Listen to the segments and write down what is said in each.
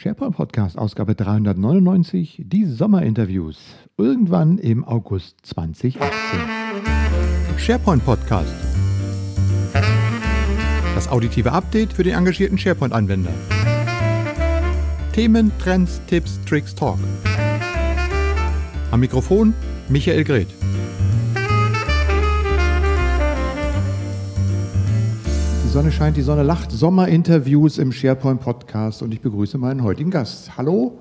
SharePoint Podcast, Ausgabe 399, die Sommerinterviews. Irgendwann im August 2018. SharePoint Podcast. Das auditive Update für den engagierten SharePoint-Anwender. Themen, Trends, Tipps, Tricks, Talk. Am Mikrofon Michael Greth. Sonne scheint, die Sonne lacht. Sommerinterviews im SharePoint Podcast und ich begrüße meinen heutigen Gast. Hallo?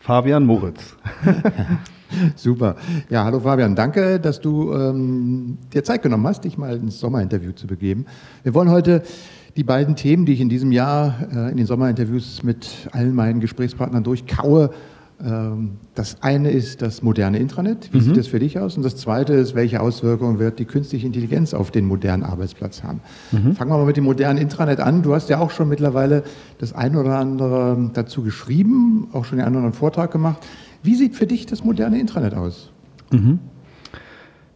Fabian Moritz. Super. Ja, hallo Fabian. Danke, dass du ähm, dir Zeit genommen hast, dich mal ins Sommerinterview zu begeben. Wir wollen heute die beiden Themen, die ich in diesem Jahr äh, in den Sommerinterviews mit allen meinen Gesprächspartnern durchkaue, das eine ist das moderne Intranet. Wie mhm. sieht das für dich aus? Und das zweite ist, welche Auswirkungen wird die künstliche Intelligenz auf den modernen Arbeitsplatz haben? Mhm. Fangen wir mal mit dem modernen Intranet an. Du hast ja auch schon mittlerweile das eine oder andere dazu geschrieben, auch schon den einen oder anderen Vortrag gemacht. Wie sieht für dich das moderne Intranet aus? Mhm.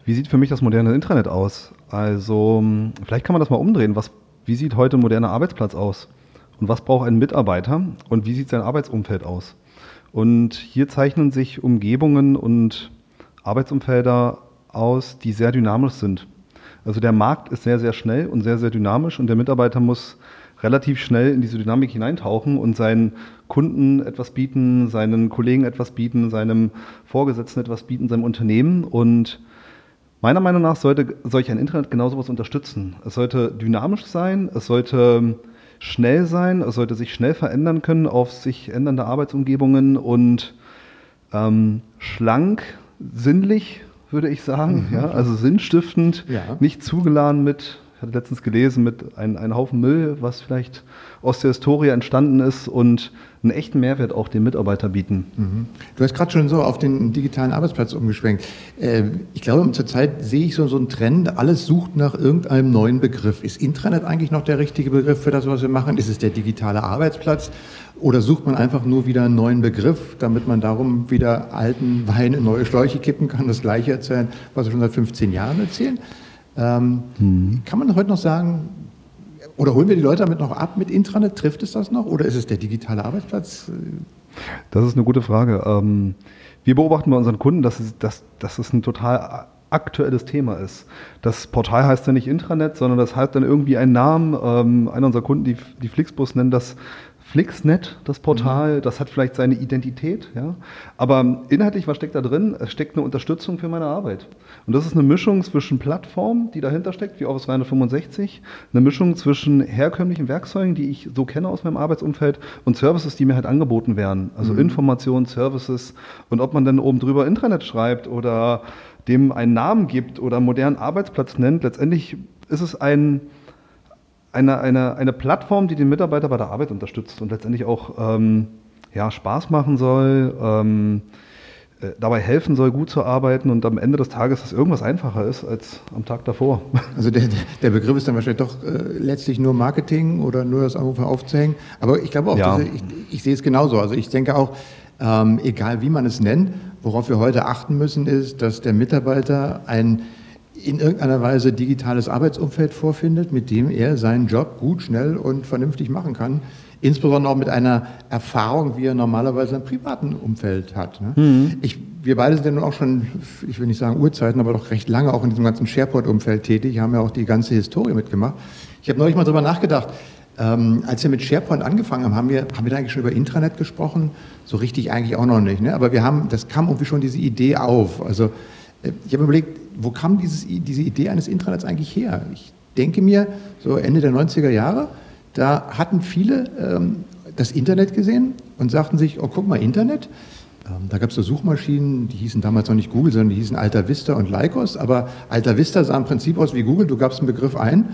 Wie sieht für mich das moderne Intranet aus? Also, vielleicht kann man das mal umdrehen. Was, wie sieht heute ein moderner Arbeitsplatz aus? Und was braucht ein Mitarbeiter? Und wie sieht sein Arbeitsumfeld aus? Und hier zeichnen sich Umgebungen und Arbeitsumfelder aus, die sehr dynamisch sind. Also der Markt ist sehr, sehr schnell und sehr, sehr dynamisch und der Mitarbeiter muss relativ schnell in diese Dynamik hineintauchen und seinen Kunden etwas bieten, seinen Kollegen etwas bieten, seinem Vorgesetzten etwas bieten, seinem Unternehmen. Und meiner Meinung nach sollte solch ein Internet genau sowas unterstützen. Es sollte dynamisch sein, es sollte schnell sein, es sollte sich schnell verändern können auf sich ändernde Arbeitsumgebungen und ähm, schlank, sinnlich, würde ich sagen, mhm. ja, also sinnstiftend, ja. nicht zugeladen mit ich hatte letztens gelesen mit einem ein Haufen Müll, was vielleicht aus der Historie entstanden ist und einen echten Mehrwert auch den Mitarbeiter bieten. Mhm. Du hast gerade schon so auf den digitalen Arbeitsplatz umgeschwenkt. Äh, ich glaube, zurzeit sehe ich so, so einen Trend, alles sucht nach irgendeinem neuen Begriff. Ist Intranet eigentlich noch der richtige Begriff für das, was wir machen? Ist es der digitale Arbeitsplatz? Oder sucht man einfach nur wieder einen neuen Begriff, damit man darum wieder alten Wein in neue Schläuche kippen kann, das Gleiche erzählen, was wir schon seit 15 Jahren erzählen? Ähm, hm. Kann man heute noch sagen, oder holen wir die Leute damit noch ab mit Intranet? Trifft es das noch? Oder ist es der digitale Arbeitsplatz? Das ist eine gute Frage. Ähm, wir beobachten bei unseren Kunden, dass es, dass, dass es ein total aktuelles Thema ist. Das Portal heißt ja nicht Intranet, sondern das hat dann irgendwie einen Namen. Ähm, einer unserer Kunden, die, die Flixbus, nennen das Flixnet, das Portal, mhm. das hat vielleicht seine Identität, ja. Aber inhaltlich, was steckt da drin? Es steckt eine Unterstützung für meine Arbeit. Und das ist eine Mischung zwischen Plattform, die dahinter steckt, wie Office 365, eine Mischung zwischen herkömmlichen Werkzeugen, die ich so kenne aus meinem Arbeitsumfeld, und Services, die mir halt angeboten werden. Also mhm. Informationen, Services. Und ob man dann oben drüber Intranet schreibt oder dem einen Namen gibt oder einen modernen Arbeitsplatz nennt, letztendlich ist es ein, eine, eine, eine Plattform, die den Mitarbeiter bei der Arbeit unterstützt und letztendlich auch ähm, ja, Spaß machen soll, ähm, äh, dabei helfen soll, gut zu arbeiten und am Ende des Tages, dass irgendwas einfacher ist als am Tag davor. Also der, der Begriff ist dann wahrscheinlich doch äh, letztlich nur Marketing oder nur das Anrufen aufzuhängen. Aber ich glaube auch, ja. ich, ich, sehe es genauso. Also ich denke auch, ähm, egal wie man es nennt, worauf wir heute achten müssen, ist, dass der Mitarbeiter ein in irgendeiner Weise digitales Arbeitsumfeld vorfindet, mit dem er seinen Job gut, schnell und vernünftig machen kann. Insbesondere auch mit einer Erfahrung, wie er normalerweise im privaten Umfeld hat. Ne? Mhm. Ich, wir beide sind ja nun auch schon, ich will nicht sagen Urzeiten, aber doch recht lange auch in diesem ganzen SharePoint-Umfeld tätig, haben ja auch die ganze Historie mitgemacht. Ich habe neulich mal drüber nachgedacht, ähm, als wir mit SharePoint angefangen haben, haben wir, haben wir da eigentlich schon über Intranet gesprochen? So richtig eigentlich auch noch nicht. Ne? Aber wir haben, das kam irgendwie schon diese Idee auf. Also äh, ich habe überlegt, wo kam dieses, diese Idee eines Intranets eigentlich her? Ich denke mir, so Ende der 90er Jahre, da hatten viele ähm, das Internet gesehen und sagten sich, oh, guck mal, Internet. Ähm, da gab es so Suchmaschinen, die hießen damals noch nicht Google, sondern die hießen Alta Vista und Lycos. Aber Alta Vista sah im Prinzip aus wie Google. Du gabst einen Begriff ein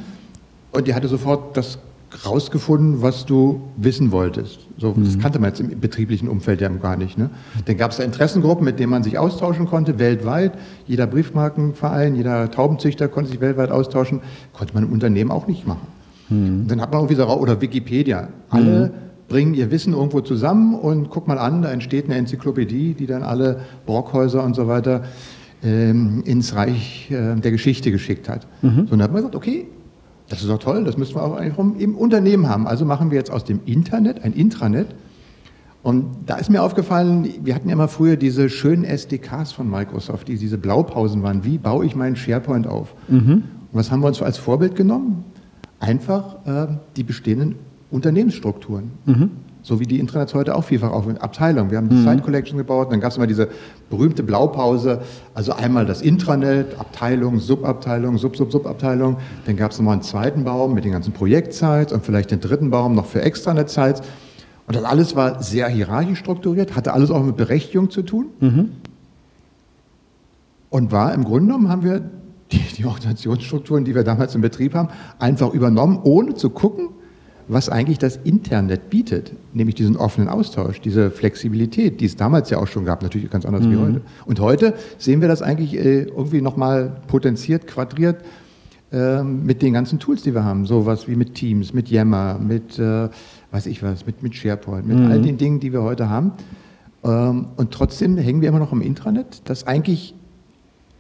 und die hatte sofort das rausgefunden, was du wissen wolltest. So, mhm. Das kannte man jetzt im betrieblichen Umfeld ja gar nicht. Ne? Dann gab es da Interessengruppen, mit denen man sich austauschen konnte, weltweit. Jeder Briefmarkenverein, jeder Taubenzüchter konnte sich weltweit austauschen. Konnte man im Unternehmen auch nicht machen. Mhm. Dann hat man irgendwie so, oder Wikipedia. Alle mhm. bringen ihr Wissen irgendwo zusammen und guck mal an, da entsteht eine Enzyklopädie, die dann alle Brockhäuser und so weiter ähm, ins Reich äh, der Geschichte geschickt hat. Mhm. So, dann hat man gesagt, okay, das ist doch toll, das müssen wir auch eigentlich im Unternehmen haben. Also machen wir jetzt aus dem Internet ein Intranet. Und da ist mir aufgefallen, wir hatten ja mal früher diese schönen SDKs von Microsoft, die diese Blaupausen waren. Wie baue ich meinen SharePoint auf? Mhm. Und was haben wir uns als Vorbild genommen? Einfach äh, die bestehenden Unternehmensstrukturen. Mhm. So wie die Intranets heute auch vielfach auf Abteilungen. Wir haben die mhm. Site Collection gebaut, dann gab es immer diese berühmte Blaupause. Also einmal das Intranet, Abteilung, Subabteilung, Sub-Sub-Subabteilung. Dann gab es nochmal einen zweiten Baum mit den ganzen Projektsites und vielleicht den dritten Baum noch für Extranet-Sites. Und das alles war sehr hierarchisch strukturiert, hatte alles auch mit Berechtigung zu tun. Mhm. Und war im Grunde genommen haben wir die, die Organisationsstrukturen, die wir damals im Betrieb haben, einfach übernommen, ohne zu gucken, was eigentlich das Internet bietet, nämlich diesen offenen Austausch, diese Flexibilität, die es damals ja auch schon gab, natürlich ganz anders mhm. wie heute. Und heute sehen wir das eigentlich äh, irgendwie nochmal potenziert, quadriert äh, mit den ganzen Tools, die wir haben, sowas wie mit Teams, mit Yammer, mit, äh, weiß ich was, mit, mit SharePoint, mit mhm. all den Dingen, die wir heute haben. Ähm, und trotzdem hängen wir immer noch am Intranet, das eigentlich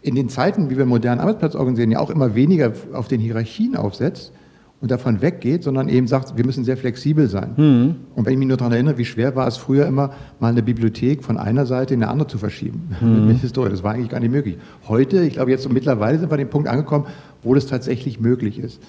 in den Zeiten, wie wir modernen Arbeitsplatz organisieren, ja auch immer weniger auf den Hierarchien aufsetzt, und davon weggeht, sondern eben sagt, wir müssen sehr flexibel sein. Mhm. Und wenn ich mich nur daran erinnere, wie schwer war es früher immer, mal eine Bibliothek von einer Seite in eine andere zu verschieben. Mhm. Mit Historie. Das war eigentlich gar nicht möglich. Heute, ich glaube, jetzt so mittlerweile sind wir an dem Punkt angekommen, wo das tatsächlich möglich ist.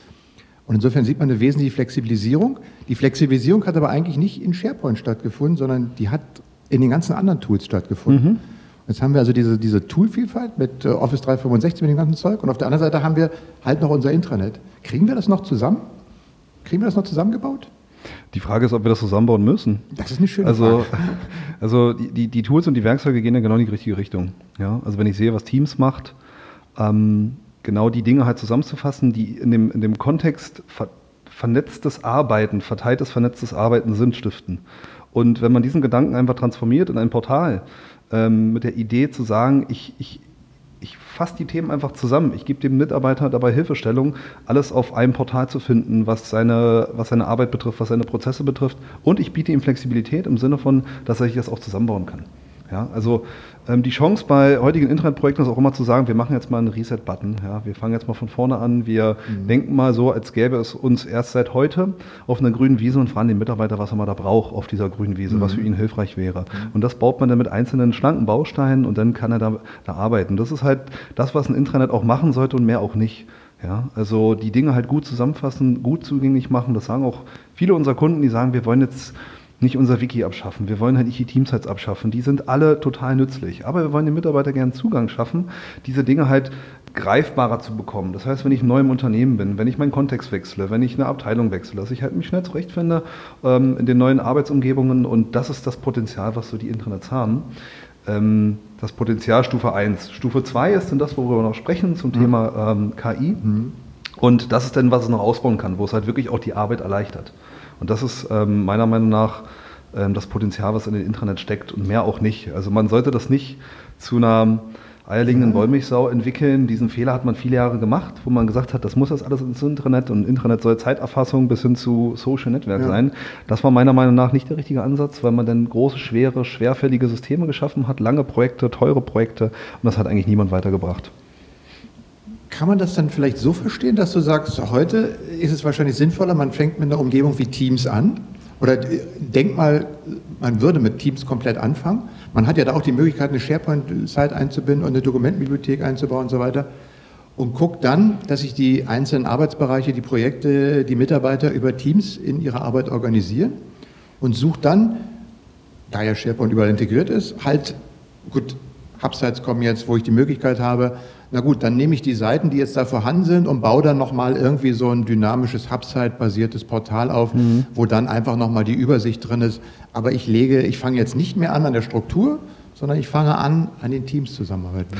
Und insofern sieht man eine wesentliche Flexibilisierung. Die Flexibilisierung hat aber eigentlich nicht in SharePoint stattgefunden, sondern die hat in den ganzen anderen Tools stattgefunden. Mhm. Jetzt haben wir also diese, diese Toolvielfalt mit äh, Office 365 mit dem ganzen Zeug und auf der anderen Seite haben wir halt noch unser Intranet. Kriegen wir das noch zusammen? Kriegen wir das noch zusammengebaut? Die Frage ist, ob wir das zusammenbauen müssen. Das ist eine schöne also, Frage. Also die, die Tools und die Werkzeuge gehen ja genau in die richtige Richtung. Ja? Also wenn ich sehe, was Teams macht, ähm, genau die Dinge halt zusammenzufassen, die in dem, in dem Kontext ver vernetztes Arbeiten, verteiltes vernetztes Arbeiten Sinn stiften. Und wenn man diesen Gedanken einfach transformiert in ein Portal, ähm, mit der Idee zu sagen, ich, ich, ich fasse die Themen einfach zusammen. Ich gebe dem Mitarbeiter dabei Hilfestellung, alles auf einem Portal zu finden, was seine, was seine Arbeit betrifft, was seine Prozesse betrifft. Und ich biete ihm Flexibilität im Sinne von, dass er sich das auch zusammenbauen kann. Ja, also die Chance bei heutigen Internetprojekten ist auch immer zu sagen, wir machen jetzt mal einen Reset-Button. Ja, wir fangen jetzt mal von vorne an. Wir mhm. denken mal so, als gäbe es uns erst seit heute auf einer grünen Wiese und fragen den Mitarbeiter, was er mal da braucht auf dieser grünen Wiese, mhm. was für ihn hilfreich wäre. Mhm. Und das baut man dann mit einzelnen schlanken Bausteinen und dann kann er da, da arbeiten. Das ist halt das, was ein Intranet auch machen sollte und mehr auch nicht. Ja, also die Dinge halt gut zusammenfassen, gut zugänglich machen. Das sagen auch viele unserer Kunden, die sagen, wir wollen jetzt nicht unser Wiki abschaffen, wir wollen halt nicht die Teamsites abschaffen, die sind alle total nützlich. Aber wir wollen den Mitarbeitern gerne Zugang schaffen, diese Dinge halt greifbarer zu bekommen. Das heißt, wenn ich neu im Unternehmen bin, wenn ich meinen Kontext wechsle, wenn ich eine Abteilung wechsle, dass ich halt mich schnell zurechtfinde ähm, in den neuen Arbeitsumgebungen und das ist das Potenzial, was so die Internets haben. Ähm, das Potenzial Stufe 1. Stufe 2 ist dann das, worüber wir noch sprechen, zum mhm. Thema ähm, KI. Mhm. Und das ist dann, was es noch ausbauen kann, wo es halt wirklich auch die Arbeit erleichtert. Und das ist ähm, meiner Meinung nach ähm, das Potenzial, was in den Intranet steckt und mehr auch nicht. Also man sollte das nicht zu einer eierlegenden Wollmilchsau entwickeln. Diesen Fehler hat man viele Jahre gemacht, wo man gesagt hat, das muss jetzt alles ins Intranet und Intranet soll Zeiterfassung bis hin zu Social Network ja. sein. Das war meiner Meinung nach nicht der richtige Ansatz, weil man dann große, schwere, schwerfällige Systeme geschaffen hat, lange Projekte, teure Projekte und das hat eigentlich niemand weitergebracht. Kann man das dann vielleicht so verstehen, dass du sagst, heute ist es wahrscheinlich sinnvoller, man fängt mit einer Umgebung wie Teams an? Oder denk mal, man würde mit Teams komplett anfangen. Man hat ja da auch die Möglichkeit, eine SharePoint-Site einzubinden und eine Dokumentenbibliothek einzubauen und so weiter. Und guckt dann, dass sich die einzelnen Arbeitsbereiche, die Projekte, die Mitarbeiter über Teams in ihrer Arbeit organisieren und sucht dann, da ja SharePoint überall integriert ist, halt, gut, Hubsites kommen jetzt, wo ich die Möglichkeit habe, na gut, dann nehme ich die Seiten, die jetzt da vorhanden sind und baue dann nochmal irgendwie so ein dynamisches Hubsite-basiertes Portal auf, mhm. wo dann einfach nochmal die Übersicht drin ist. Aber ich lege, ich fange jetzt nicht mehr an an der Struktur, sondern ich fange an, an den Teams zusammenarbeiten.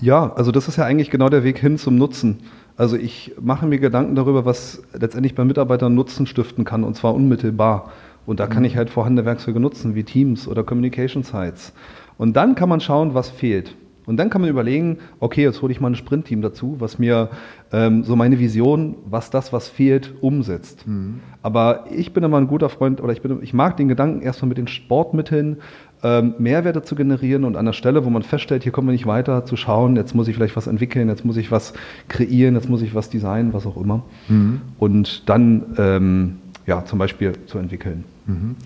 Ja, also das ist ja eigentlich genau der Weg hin zum Nutzen. Also ich mache mir Gedanken darüber, was letztendlich bei Mitarbeitern Nutzen stiften kann, und zwar unmittelbar. Und da kann mhm. ich halt vorhandene Werkzeuge nutzen, wie Teams oder Communication Sites. Und dann kann man schauen, was fehlt. Und dann kann man überlegen, okay, jetzt hole ich mal ein Sprintteam dazu, was mir ähm, so meine Vision, was das, was fehlt, umsetzt. Mhm. Aber ich bin immer ein guter Freund oder ich, bin, ich mag den Gedanken, erstmal mit den Sportmitteln ähm, Mehrwerte zu generieren und an der Stelle, wo man feststellt, hier kommen wir nicht weiter, zu schauen, jetzt muss ich vielleicht was entwickeln, jetzt muss ich was kreieren, jetzt muss ich was designen, was auch immer. Mhm. Und dann ähm, ja, zum Beispiel zu entwickeln. Mhm.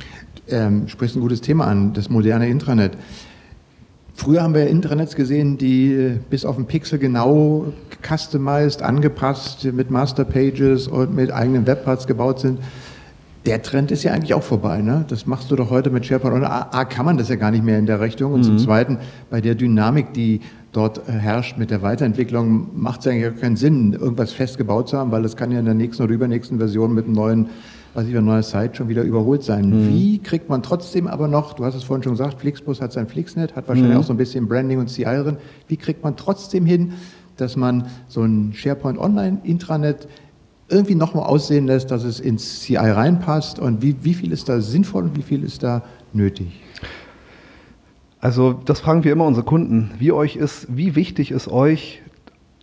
Ähm, sprichst ein gutes Thema an, das moderne Intranet. Früher haben wir Intranets gesehen, die bis auf den Pixel genau customized, angepasst, mit Masterpages und mit eigenen Webparts gebaut sind. Der Trend ist ja eigentlich auch vorbei. Ne? Das machst du doch heute mit SharePoint. Und A, A kann man das ja gar nicht mehr in der Richtung. Und mhm. zum Zweiten, bei der Dynamik, die dort herrscht mit der Weiterentwicklung, macht es eigentlich keinen Sinn, irgendwas festgebaut zu haben, weil das kann ja in der nächsten oder übernächsten Version mit einem neuen was ich, eine neue Site schon wieder überholt sein. Mhm. Wie kriegt man trotzdem aber noch, du hast es vorhin schon gesagt, Flixbus hat sein Flixnet, hat wahrscheinlich mhm. auch so ein bisschen Branding und CI drin. Wie kriegt man trotzdem hin, dass man so ein SharePoint Online Intranet irgendwie nochmal aussehen lässt, dass es ins CI reinpasst und wie, wie viel ist da sinnvoll und wie viel ist da nötig? Also das fragen wir immer unsere Kunden. Wie euch ist, wie wichtig ist euch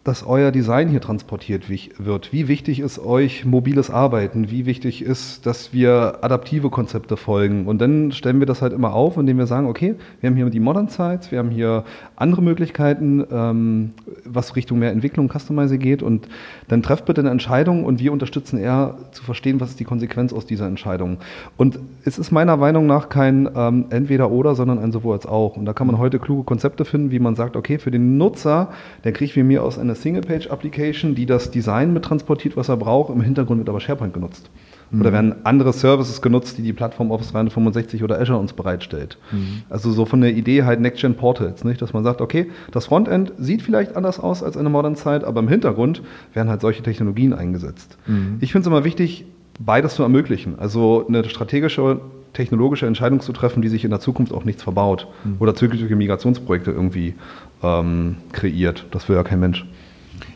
dass euer Design hier transportiert wird. Wie wichtig ist euch mobiles Arbeiten? Wie wichtig ist, dass wir adaptive Konzepte folgen? Und dann stellen wir das halt immer auf, indem wir sagen, okay, wir haben hier die Modern Sites, wir haben hier andere Möglichkeiten, ähm, was Richtung mehr Entwicklung, Customizing geht. Und dann trefft bitte eine Entscheidung und wir unterstützen eher zu verstehen, was ist die Konsequenz aus dieser Entscheidung. Und es ist meiner Meinung nach kein ähm, Entweder-Oder, sondern ein sowohl als auch. Und da kann man heute kluge Konzepte finden, wie man sagt, okay, für den Nutzer, der kriegt wie mir aus einer Single-Page-Application, die das Design mit transportiert, was er braucht. Im Hintergrund wird aber SharePoint genutzt. Mhm. Oder werden andere Services genutzt, die die Plattform Office 365 oder Azure uns bereitstellt. Mhm. Also so von der Idee halt Next-Gen Portals, nicht? dass man sagt, okay, das Frontend sieht vielleicht anders aus als eine Modern Zeit, aber im Hintergrund werden halt solche Technologien eingesetzt. Mhm. Ich finde es immer wichtig, beides zu ermöglichen. Also eine strategische technologische Entscheidung zu treffen, die sich in der Zukunft auch nichts verbaut mhm. oder zukünftige Migrationsprojekte irgendwie ähm, kreiert. Das will ja kein Mensch.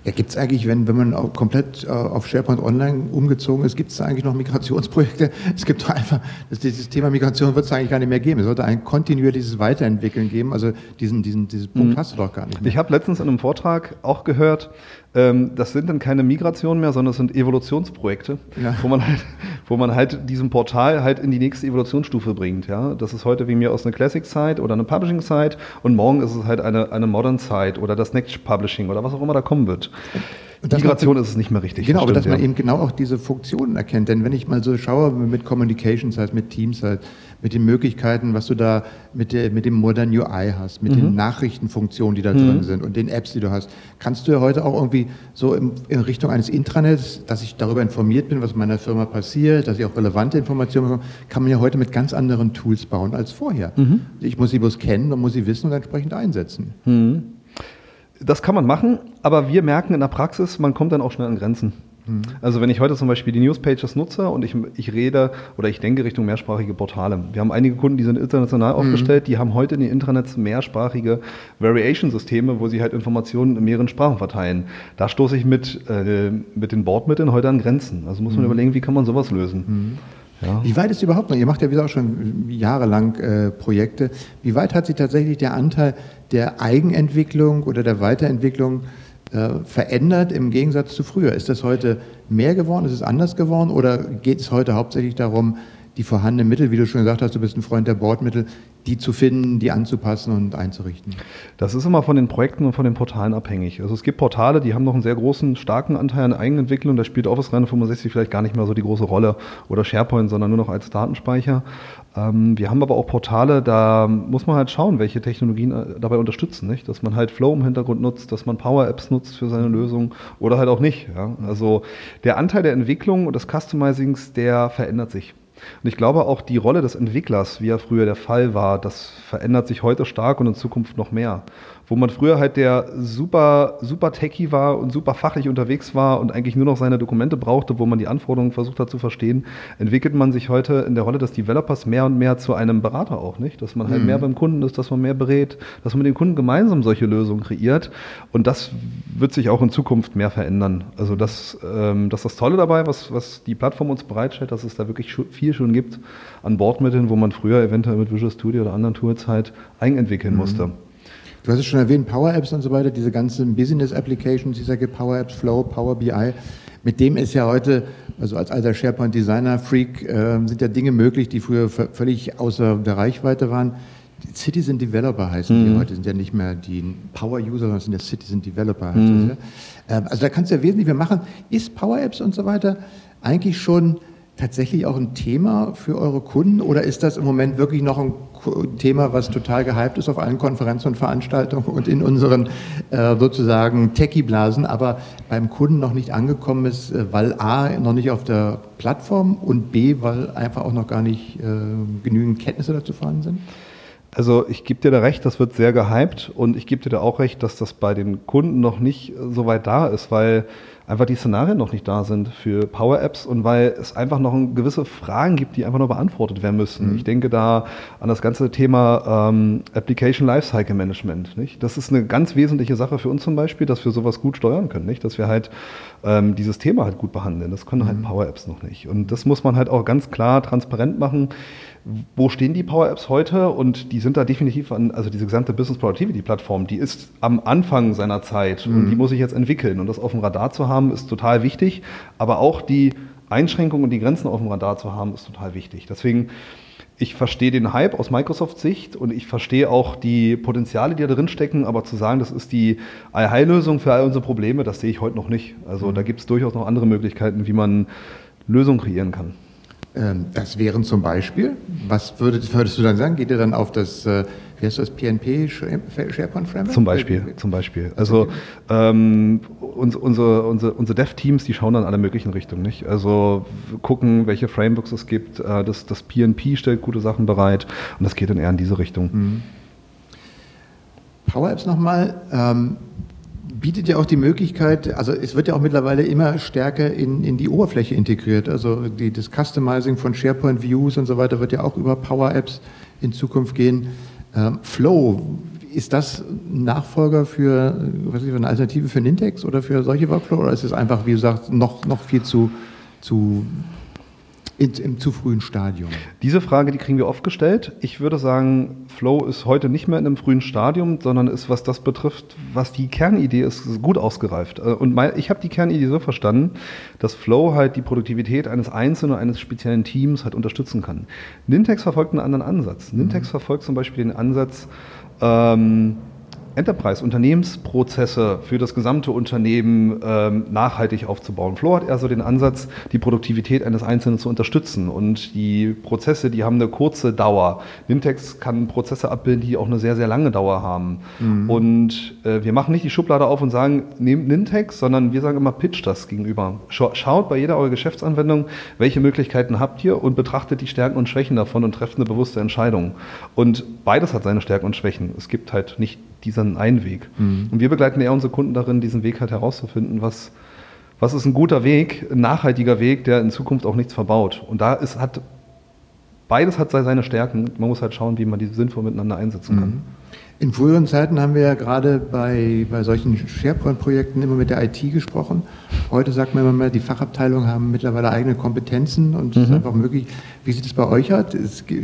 Ja, gibt es eigentlich, wenn, wenn man komplett äh, auf SharePoint Online umgezogen ist, gibt es da eigentlich noch Migrationsprojekte? Es gibt doch einfach, das, dieses Thema Migration wird es eigentlich gar nicht mehr geben. Es sollte ein kontinuierliches Weiterentwickeln geben. Also diesen, diesen, diesen Punkt mhm. hast du doch gar nicht mehr. Ich habe letztens in einem Vortrag auch gehört, das sind dann keine Migrationen mehr, sondern es sind Evolutionsprojekte, ja. wo, man halt, wo man halt diesem Portal halt in die nächste Evolutionsstufe bringt. Ja? Das ist heute wie mir aus einer Classic-Site oder einer Publishing-Site und morgen ist es halt eine, eine Modern-Site oder das Next Publishing oder was auch immer da kommen wird. Migration ist es nicht mehr richtig. Genau, aber dass man eben genau auch diese Funktionen erkennt. Denn wenn ich mal so schaue mit Communications, halt mit Teams, halt, mit den Möglichkeiten, was du da mit, der, mit dem Modern UI hast, mit mhm. den Nachrichtenfunktionen, die da mhm. drin sind und den Apps, die du hast, kannst du ja heute auch irgendwie so in, in, Richtung eines Intranets, dass ich darüber informiert bin, was in meiner Firma passiert, dass ich auch relevante Informationen bekomme, kann man ja heute mit ganz anderen Tools bauen als vorher. Mhm. Ich muss sie bloß kennen und muss sie wissen und entsprechend einsetzen. Mhm. Das kann man machen, aber wir merken in der Praxis, man kommt dann auch schnell an Grenzen. Mhm. Also wenn ich heute zum Beispiel die Newspages nutze und ich, ich rede oder ich denke Richtung mehrsprachige Portale. Wir haben einige Kunden, die sind international mhm. aufgestellt, die haben heute in den Intranets mehrsprachige Variation-Systeme, wo sie halt Informationen in mehreren Sprachen verteilen. Da stoße ich mit, äh, mit den Bordmitteln heute an Grenzen. Also muss man mhm. überlegen, wie kann man sowas lösen. Mhm. Ja. Wie weit ist überhaupt noch? Ihr macht ja wieder auch schon jahrelang äh, Projekte. Wie weit hat sich tatsächlich der Anteil der Eigenentwicklung oder der Weiterentwicklung verändert im Gegensatz zu früher? Ist das heute mehr geworden? Ist es anders geworden? Oder geht es heute hauptsächlich darum, die vorhandenen Mittel, wie du schon gesagt hast, du bist ein Freund der Bordmittel, die zu finden, die anzupassen und einzurichten? Das ist immer von den Projekten und von den Portalen abhängig. Also es gibt Portale, die haben noch einen sehr großen, starken Anteil an Eigenentwicklung. Da spielt Office 365 vielleicht gar nicht mehr so die große Rolle oder SharePoint, sondern nur noch als Datenspeicher. Ähm, wir haben aber auch Portale, da muss man halt schauen, welche Technologien äh, dabei unterstützen. Nicht? Dass man halt Flow im Hintergrund nutzt, dass man Power Apps nutzt für seine Lösung oder halt auch nicht. Ja? Also der Anteil der Entwicklung und des Customizings, der verändert sich. Und ich glaube auch die Rolle des Entwicklers, wie er früher der Fall war, das verändert sich heute stark und in Zukunft noch mehr wo man früher halt der super, super techie war und super fachlich unterwegs war und eigentlich nur noch seine Dokumente brauchte, wo man die Anforderungen versucht hat zu verstehen, entwickelt man sich heute in der Rolle des Developers mehr und mehr zu einem Berater auch, nicht? Dass man halt mhm. mehr beim Kunden ist, dass man mehr berät, dass man mit dem Kunden gemeinsam solche Lösungen kreiert. Und das wird sich auch in Zukunft mehr verändern. Also das, ähm, das ist das Tolle dabei, was, was die Plattform uns bereitstellt, dass es da wirklich viel schon gibt an Bordmitteln, wo man früher eventuell mit Visual Studio oder anderen Tools halt eigenentwickeln mhm. musste. Du hast es schon erwähnt, Power Apps und so weiter, diese ganzen Business Applications, die es gibt, Power Apps, Flow, Power BI. Mit dem ist ja heute, also als alter SharePoint Designer Freak, äh, sind ja Dinge möglich, die früher völlig außer der Reichweite waren. Citizen Developer heißen mhm. die heute, sind ja nicht mehr die Power User, sondern sind ja Citizen Developer. Mhm. Ja. Ähm, also da kannst du ja wesentlich mehr machen. Ist Power Apps und so weiter eigentlich schon tatsächlich auch ein Thema für eure Kunden oder ist das im Moment wirklich noch ein Thema, was total gehypt ist auf allen Konferenzen und Veranstaltungen und in unseren äh, sozusagen Techie-Blasen, aber beim Kunden noch nicht angekommen ist, äh, weil A, noch nicht auf der Plattform und B, weil einfach auch noch gar nicht äh, genügend Kenntnisse dazu vorhanden sind? Also ich gebe dir da recht, das wird sehr gehypt und ich gebe dir da auch recht, dass das bei den Kunden noch nicht so weit da ist, weil einfach die Szenarien noch nicht da sind für Power Apps und weil es einfach noch gewisse Fragen gibt, die einfach noch beantwortet werden müssen. Mhm. Ich denke da an das ganze Thema ähm, Application Lifecycle Management. Nicht? Das ist eine ganz wesentliche Sache für uns zum Beispiel, dass wir sowas gut steuern können, nicht? dass wir halt ähm, dieses Thema halt gut behandeln. Das können halt mhm. halt Power Apps noch nicht. Und das muss man halt auch ganz klar transparent machen wo stehen die Power Apps heute? Und die sind da definitiv an, also diese gesamte Business Productivity Plattform, die ist am Anfang seiner Zeit mhm. und die muss sich jetzt entwickeln. Und das auf dem Radar zu haben, ist total wichtig. Aber auch die Einschränkungen und die Grenzen auf dem Radar zu haben, ist total wichtig. Deswegen, ich verstehe den Hype aus Microsoft-Sicht und ich verstehe auch die Potenziale, die da drin stecken, aber zu sagen, das ist die Allheillösung für all unsere Probleme, das sehe ich heute noch nicht. Also mhm. da gibt es durchaus noch andere Möglichkeiten, wie man Lösungen kreieren kann. Ähm, das wären zum Beispiel, was würdest, würdest, du dann sagen? Geht ihr dann auf das, äh, wie heißt das, PNP SharePoint Framework? Zum Beispiel, zum Beispiel. Also ähm, unsere, unsere, unsere Dev-Teams, die schauen dann alle möglichen Richtungen, nicht? Also gucken, welche Frameworks es gibt. Äh, das, das PNP stellt gute Sachen bereit und das geht dann eher in diese Richtung. Mhm. Power Apps nochmal. Ähm, bietet ja auch die Möglichkeit, also es wird ja auch mittlerweile immer stärker in, in die Oberfläche integriert. Also die, das Customizing von SharePoint Views und so weiter wird ja auch über Power Apps in Zukunft gehen. Ähm, Flow, ist das Nachfolger für, was ist, eine Alternative für Nintex oder für solche Workflow oder ist es einfach, wie gesagt, noch, noch viel zu, zu in, im zu frühen Stadium? Diese Frage, die kriegen wir oft gestellt. Ich würde sagen, Flow ist heute nicht mehr in einem frühen Stadium, sondern ist, was das betrifft, was die Kernidee ist, gut ausgereift. Äh, und ich habe die Kernidee so verstanden, dass Flow halt die Produktivität eines einzelnen, eines speziellen Teams halt unterstützen kann. Nintex verfolgt einen anderen Ansatz. Nintex mhm. verfolgt zum Beispiel den Ansatz, ähm, Enterprise-Unternehmensprozesse für das gesamte Unternehmen ähm, nachhaltig aufzubauen. Flo hat eher so den Ansatz, die Produktivität eines Einzelnen zu unterstützen. Und die Prozesse, die haben eine kurze Dauer. Nintex kann Prozesse abbilden, die auch eine sehr, sehr lange Dauer haben. Mhm. Und äh, wir machen nicht die Schublade auf und sagen, nehmt Nintex, sondern wir sagen immer, pitch das gegenüber. Schaut bei jeder eurer Geschäftsanwendung, welche Möglichkeiten habt ihr und betrachtet die Stärken und Schwächen davon und trefft eine bewusste Entscheidung. Und beides hat seine Stärken und Schwächen. Es gibt halt nicht diesen einen Weg. Mhm. Und wir begleiten eher unsere Kunden darin, diesen Weg halt herauszufinden, was, was ist ein guter Weg, ein nachhaltiger Weg, der in Zukunft auch nichts verbaut. Und da ist, hat, beides hat seine Stärken. Man muss halt schauen, wie man die sinnvoll miteinander einsetzen kann. Mhm. In früheren Zeiten haben wir ja gerade bei, bei solchen SharePoint-Projekten immer mit der IT gesprochen. Heute sagt man immer mehr, die Fachabteilungen haben mittlerweile eigene Kompetenzen und es mhm. ist einfach möglich. Wie sieht es bei euch aus?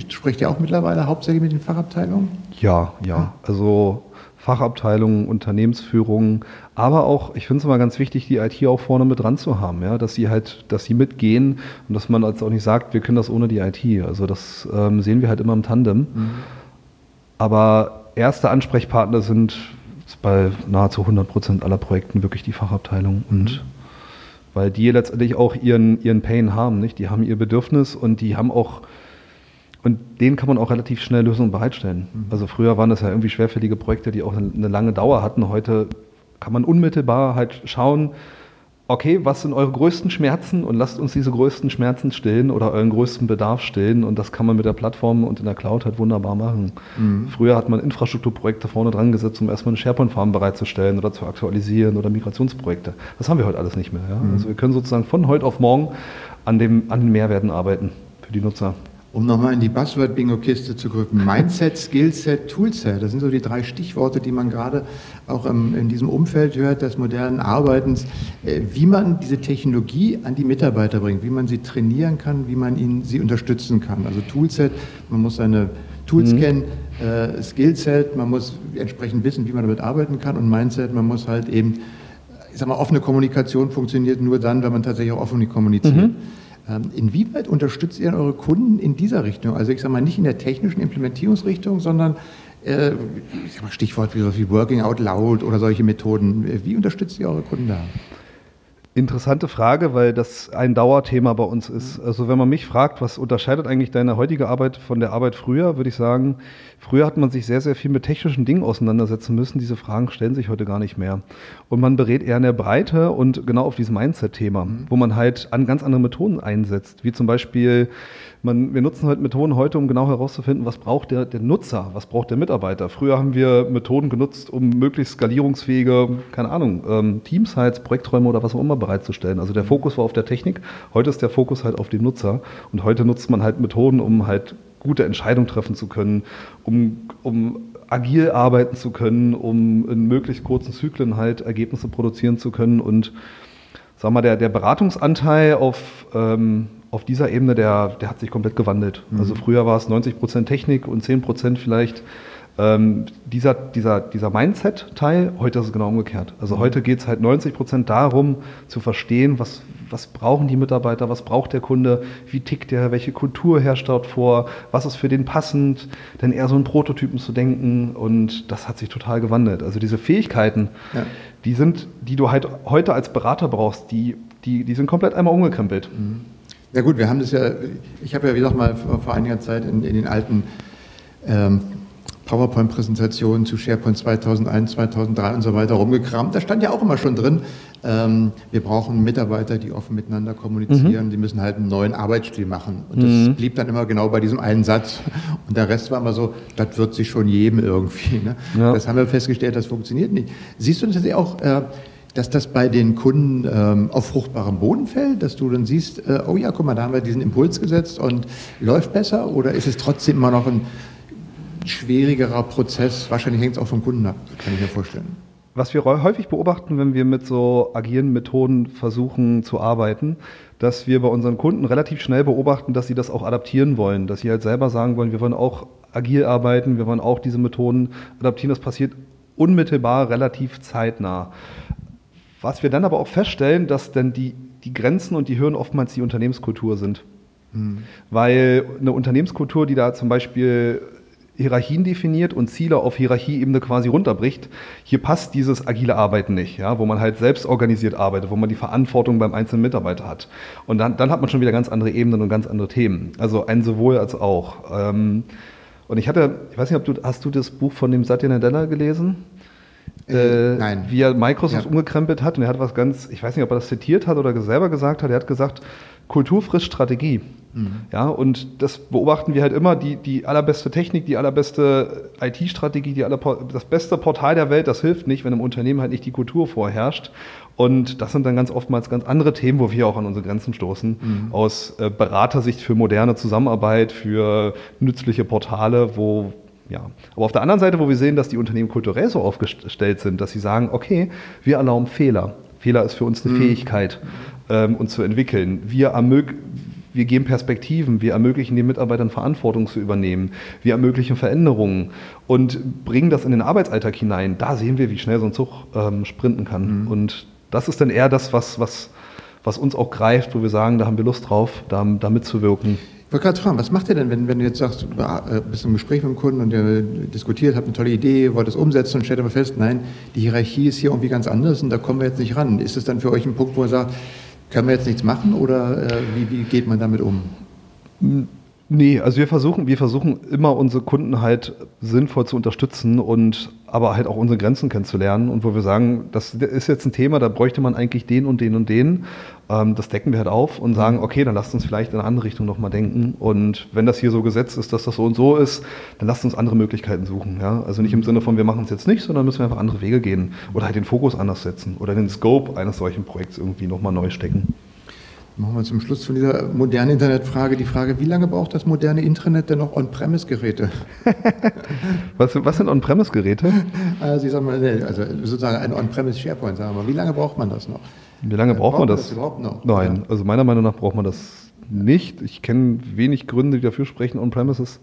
spricht ihr auch mittlerweile hauptsächlich mit den Fachabteilungen? Ja, ja. Also Fachabteilungen, Unternehmensführungen, aber auch, ich finde es immer ganz wichtig, die IT auch vorne mit dran zu haben, ja, dass sie halt, dass sie mitgehen und dass man als auch nicht sagt, wir können das ohne die IT. Also das ähm, sehen wir halt immer im Tandem. Mhm. Aber erste Ansprechpartner sind bei nahezu 100 Prozent aller Projekten wirklich die Fachabteilung und mhm. weil die letztendlich auch ihren, ihren Pain haben, nicht? Die haben ihr Bedürfnis und die haben auch und denen kann man auch relativ schnell Lösungen bereitstellen. Mhm. Also früher waren das ja irgendwie schwerfällige Projekte, die auch eine lange Dauer hatten. Heute kann man unmittelbar halt schauen, okay, was sind eure größten Schmerzen und lasst uns diese größten Schmerzen stillen oder euren größten Bedarf stillen und das kann man mit der Plattform und in der Cloud halt wunderbar machen. Mhm. Früher hat man Infrastrukturprojekte vorne dran gesetzt, um erstmal eine SharePoint-Farm bereitzustellen oder zu aktualisieren oder Migrationsprojekte. Das haben wir heute alles nicht mehr. Ja? Mhm. Also wir können sozusagen von heute auf morgen an, dem, an den Mehrwerten arbeiten für die Nutzer. Um nochmal in die Buzzword-Bingo-Kiste zu grüppen. Mindset, Skillset, Toolset, das sind so die drei Stichworte, die man gerade auch im, in diesem Umfeld hört, des modernen Arbeitens, äh, wie man diese Technologie an die Mitarbeiter bringt, wie man sie trainieren kann, wie man ihnen, sie unterstützen kann. Also Toolset, man muss seine Tools mhm. kennen, äh, Skillset, man muss entsprechend wissen, wie man damit arbeiten kann und Mindset, man muss halt eben, ich sag mal, offene Kommunikation funktioniert nur dann, wenn man tatsächlich auch offen kommuniziert. Mhm. Ähm, inwieweit unterstützt ihr eure Kunden in dieser Richtung? Also ich sage mal nicht in der technischen Implementierungsrichtung, sondern äh, Stichwort wie, wie Working Out Loud oder solche Methoden. Wie unterstützt ihr eure Kunden da? Interessante Frage, weil das ein Dauerthema bei uns ist. Also wenn man mich fragt, was unterscheidet eigentlich deine heutige Arbeit von der Arbeit früher, würde ich sagen, früher hat man sich sehr, sehr viel mit technischen Dingen auseinandersetzen müssen. Diese Fragen stellen sich heute gar nicht mehr. Und man berät eher in der Breite und genau auf diesem Mindset-Thema, mhm. wo man halt an ganz andere Methoden einsetzt, wie zum Beispiel man, wir nutzen halt Methoden heute, um genau herauszufinden, was braucht der, der Nutzer, was braucht der Mitarbeiter. Früher haben wir Methoden genutzt, um möglichst skalierungsfähige, keine Ahnung, ähm, Teamsites, Projekträume oder was auch immer bereitzustellen. Also der Fokus war auf der Technik, heute ist der Fokus halt auf den Nutzer und heute nutzt man halt Methoden, um halt gute Entscheidungen treffen zu können, um, um agil arbeiten zu können, um in möglichst kurzen Zyklen halt Ergebnisse produzieren zu können und sag mal, der, der Beratungsanteil auf ähm, auf dieser Ebene, der, der hat sich komplett gewandelt. Mhm. Also früher war es 90 Prozent Technik und 10 Prozent vielleicht ähm, dieser, dieser, dieser Mindset-Teil, heute ist es genau umgekehrt. Also mhm. heute geht es halt 90 Prozent darum, zu verstehen, was, was brauchen die Mitarbeiter, was braucht der Kunde, wie tickt der, welche Kultur herrscht dort vor, was ist für den passend, denn eher so in Prototypen zu denken und das hat sich total gewandelt. Also diese Fähigkeiten, ja. die sind, die du halt heute als Berater brauchst, die, die, die sind komplett einmal umgekrempelt. Mhm. Ja gut, wir haben das ja, ich habe ja, wie gesagt, mal vor, vor einiger Zeit in, in den alten ähm, PowerPoint-Präsentationen zu SharePoint 2001, 2003 und so weiter rumgekramt. Da stand ja auch immer schon drin, ähm, wir brauchen Mitarbeiter, die offen miteinander kommunizieren, mhm. die müssen halt einen neuen Arbeitsstil machen. Und das mhm. blieb dann immer genau bei diesem einen Satz. Und der Rest war immer so, das wird sich schon jedem irgendwie. Ne? Ja. Das haben wir festgestellt, das funktioniert nicht. Siehst du das jetzt auch... Äh, dass das bei den Kunden ähm, auf fruchtbarem Boden fällt, dass du dann siehst, äh, oh ja, guck mal, da haben wir diesen Impuls gesetzt und läuft besser? Oder ist es trotzdem immer noch ein schwierigerer Prozess? Wahrscheinlich hängt es auch vom Kunden ab, kann ich mir vorstellen. Was wir häufig beobachten, wenn wir mit so agilen Methoden versuchen zu arbeiten, dass wir bei unseren Kunden relativ schnell beobachten, dass sie das auch adaptieren wollen, dass sie halt selber sagen wollen, wir wollen auch agil arbeiten, wir wollen auch diese Methoden adaptieren. Das passiert unmittelbar relativ zeitnah. Was wir dann aber auch feststellen, dass dann die, die Grenzen und die Hürden oftmals die Unternehmenskultur sind. Mhm. Weil eine Unternehmenskultur, die da zum Beispiel Hierarchien definiert und Ziele auf Hierarchieebene quasi runterbricht. Hier passt dieses agile Arbeiten nicht, ja, wo man halt selbst organisiert arbeitet, wo man die Verantwortung beim einzelnen Mitarbeiter hat. Und dann, dann hat man schon wieder ganz andere Ebenen und ganz andere Themen. Also ein sowohl als auch. Ähm, und ich hatte, ich weiß nicht, ob du, hast du das Buch von dem Satya Nadella gelesen? Äh, Nein. wie er Microsoft ja. umgekrempelt hat. Und er hat was ganz, ich weiß nicht, ob er das zitiert hat oder selber gesagt hat, er hat gesagt, Kultur frisst Strategie. Mhm. Ja, und das beobachten wir halt immer, die, die allerbeste Technik, die allerbeste IT-Strategie, die aller, das beste Portal der Welt, das hilft nicht, wenn im Unternehmen halt nicht die Kultur vorherrscht. Und das sind dann ganz oftmals ganz andere Themen, wo wir auch an unsere Grenzen stoßen. Mhm. Aus äh, Beratersicht für moderne Zusammenarbeit, für nützliche Portale, wo ja. Aber auf der anderen Seite, wo wir sehen, dass die Unternehmen kulturell so aufgestellt sind, dass sie sagen, okay, wir erlauben Fehler. Fehler ist für uns eine mhm. Fähigkeit, ähm, uns zu entwickeln. Wir, wir geben Perspektiven, wir ermöglichen den Mitarbeitern Verantwortung zu übernehmen, wir ermöglichen Veränderungen und bringen das in den Arbeitsalltag hinein. Da sehen wir, wie schnell so ein Zug ähm, sprinten kann. Mhm. Und das ist dann eher das, was, was, was uns auch greift, wo wir sagen, da haben wir Lust drauf, da, da mitzuwirken. Ich wollte gerade fragen, was macht ihr denn, wenn, wenn du jetzt sagst, du äh, bist im Gespräch mit dem Kunden und ihr diskutiert, habt eine tolle Idee, wollt es umsetzen und stellt aber fest, nein, die Hierarchie ist hier irgendwie ganz anders und da kommen wir jetzt nicht ran. Ist es dann für euch ein Punkt, wo ihr sagt, können wir jetzt nichts machen oder äh, wie, wie geht man damit um? Nee, also wir versuchen, wir versuchen immer unsere Kunden halt sinnvoll zu unterstützen und aber halt auch unsere Grenzen kennenzulernen und wo wir sagen, das ist jetzt ein Thema, da bräuchte man eigentlich den und den und den. Ähm, das decken wir halt auf und sagen, okay, dann lasst uns vielleicht in eine andere Richtung nochmal denken. Und wenn das hier so gesetzt ist, dass das so und so ist, dann lasst uns andere Möglichkeiten suchen. Ja? Also nicht im Sinne von, wir machen es jetzt nicht, sondern müssen wir einfach andere Wege gehen oder halt den Fokus anders setzen oder den Scope eines solchen Projekts irgendwie nochmal neu stecken. Machen wir zum Schluss von dieser modernen Internetfrage die Frage, wie lange braucht das moderne Internet denn noch On-Premise-Geräte? was, was, sind On-Premise-Geräte? Also, ich sag mal, also sozusagen ein On-Premise SharePoint, sagen wir mal. Wie lange braucht man das noch? Wie lange braucht, braucht man das? das überhaupt noch? Nein, also meiner Meinung nach braucht man das nicht. Ich kenne wenig Gründe, die dafür sprechen, On-Premises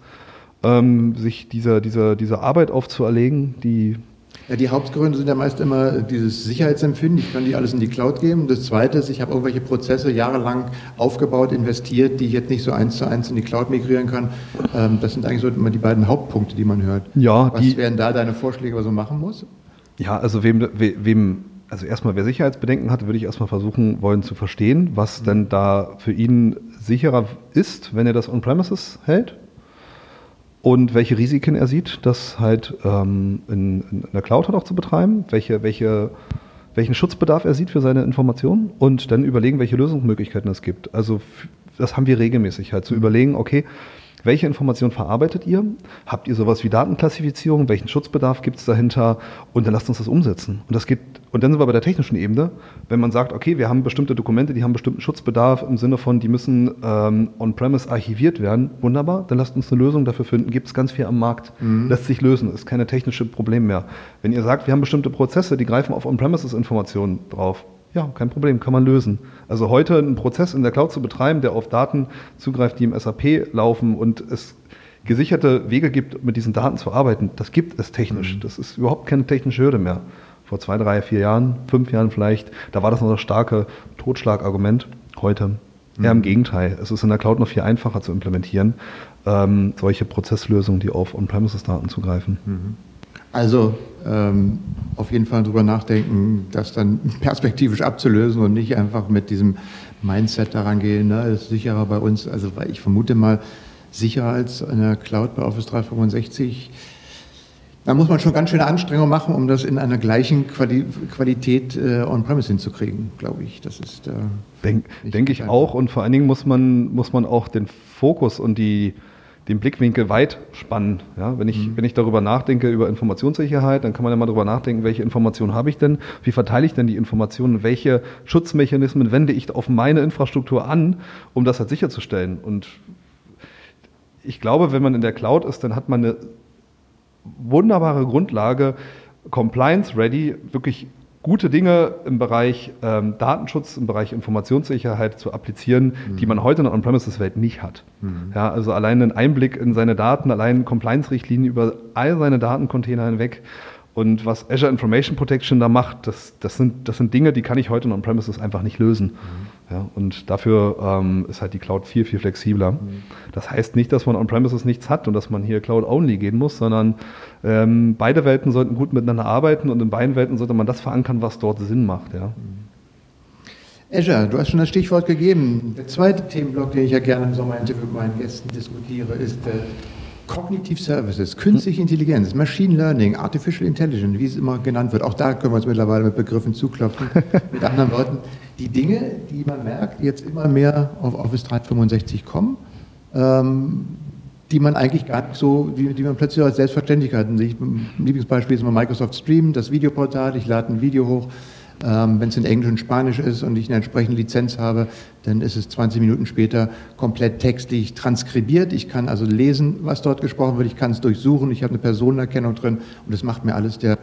ähm, sich dieser, dieser, dieser Arbeit aufzuerlegen, die ja, die Hauptgründe sind ja meist immer dieses Sicherheitsempfinden. Ich kann die alles in die Cloud geben. Das Zweite ist, ich habe irgendwelche Prozesse jahrelang aufgebaut, investiert, die ich jetzt nicht so eins zu eins in die Cloud migrieren kann. Ähm, das sind eigentlich so immer die beiden Hauptpunkte, die man hört. Ja, was wären da deine Vorschläge, was man machen muss? Ja, also wem, wem also erstmal, wer Sicherheitsbedenken hat, würde ich erstmal versuchen wollen zu verstehen, was denn da für ihn sicherer ist, wenn er das on-premises hält und welche Risiken er sieht, das halt ähm, in, in, der Cloud halt auch zu betreiben, welche, welche, welchen Schutzbedarf er sieht für seine Informationen und dann überlegen, welche Lösungsmöglichkeiten es gibt. Also das haben wir regelmäßig halt zu überlegen, okay, welche Informationen verarbeitet ihr? Habt ihr sowas wie Datenklassifizierung? Welchen Schutzbedarf gibt es dahinter? Und dann lasst uns das umsetzen. Und das geht, und dann sind wir bei der technischen Ebene. Wenn man sagt, okay, wir haben bestimmte Dokumente, die haben bestimmten Schutzbedarf im Sinne von, die müssen ähm, on-premise archiviert werden, wunderbar, dann lasst uns eine Lösung dafür finden. Gibt es ganz viel am Markt. Mhm. Lässt sich lösen, ist keine technische Problem mehr. Wenn ihr sagt, wir haben bestimmte Prozesse, die greifen auf On-Premises-Informationen drauf, ja, kein Problem, kann man lösen. Also heute einen Prozess in der Cloud zu betreiben, der auf Daten zugreift, die im SAP laufen und es gesicherte Wege gibt, mit diesen Daten zu arbeiten, das gibt es technisch. Mhm. Das ist überhaupt keine technische Hürde mehr. Vor zwei, drei, vier Jahren, fünf Jahren vielleicht, da war das noch das starke Totschlagargument. Heute eher im mhm. Gegenteil. Es ist in der Cloud noch viel einfacher zu implementieren, ähm, solche Prozesslösungen, die auf On-Premises-Daten zugreifen. Mhm. Also ähm, auf jeden Fall darüber nachdenken, das dann perspektivisch abzulösen und nicht einfach mit diesem Mindset daran gehen, ne, ist sicherer bei uns. Also weil ich vermute mal, sicherer als eine Cloud bei Office 365. Da muss man schon ganz schöne Anstrengungen machen, um das in einer gleichen Quali Qualität äh, on-premise hinzukriegen, glaube ich. Das ist äh, Denke denk ich auch. Und vor allen Dingen muss man, muss man auch den Fokus und die, den Blickwinkel weit spannen. Ja, wenn, ich, mhm. wenn ich darüber nachdenke, über Informationssicherheit, dann kann man ja mal darüber nachdenken, welche Informationen habe ich denn, wie verteile ich denn die Informationen, welche Schutzmechanismen wende ich auf meine Infrastruktur an, um das halt sicherzustellen. Und ich glaube, wenn man in der Cloud ist, dann hat man eine wunderbare Grundlage, compliance-ready, wirklich gute Dinge im Bereich ähm, Datenschutz, im Bereich Informationssicherheit zu applizieren, mhm. die man heute in der On-Premises-Welt nicht hat. Mhm. Ja, also allein ein Einblick in seine Daten, allein Compliance-Richtlinien über all seine Datencontainer hinweg und was Azure Information Protection da macht, das, das, sind, das sind Dinge, die kann ich heute in On-Premises einfach nicht lösen. Mhm. Ja, und dafür ähm, ist halt die Cloud viel, viel flexibler. Mhm. Das heißt nicht, dass man on-premises nichts hat und dass man hier Cloud-only gehen muss, sondern ähm, beide Welten sollten gut miteinander arbeiten und in beiden Welten sollte man das verankern, was dort Sinn macht. Ja. Mhm. Azure, du hast schon das Stichwort gegeben. Der zweite Themenblock, den ich ja gerne im Sommerinterview mit meinen Gästen diskutiere, ist äh, Cognitive Services, künstliche Intelligenz, Machine Learning, Artificial Intelligence, wie es immer genannt wird. Auch da können wir uns mittlerweile mit Begriffen zuklopfen. mit anderen Worten, die Dinge, die man merkt, jetzt immer mehr auf Office 365 kommen, ähm, die man eigentlich gar nicht so, die, die man plötzlich als Selbstverständlichkeit, ein Lieblingsbeispiel ist immer Microsoft Stream, das Videoportal, ich lade ein Video hoch, ähm, Wenn es in Englisch und Spanisch ist und ich eine entsprechende Lizenz habe, dann ist es 20 Minuten später komplett textlich transkribiert. Ich kann also lesen, was dort gesprochen wird. Ich kann es durchsuchen. Ich habe eine Personenerkennung drin und das macht mir alles der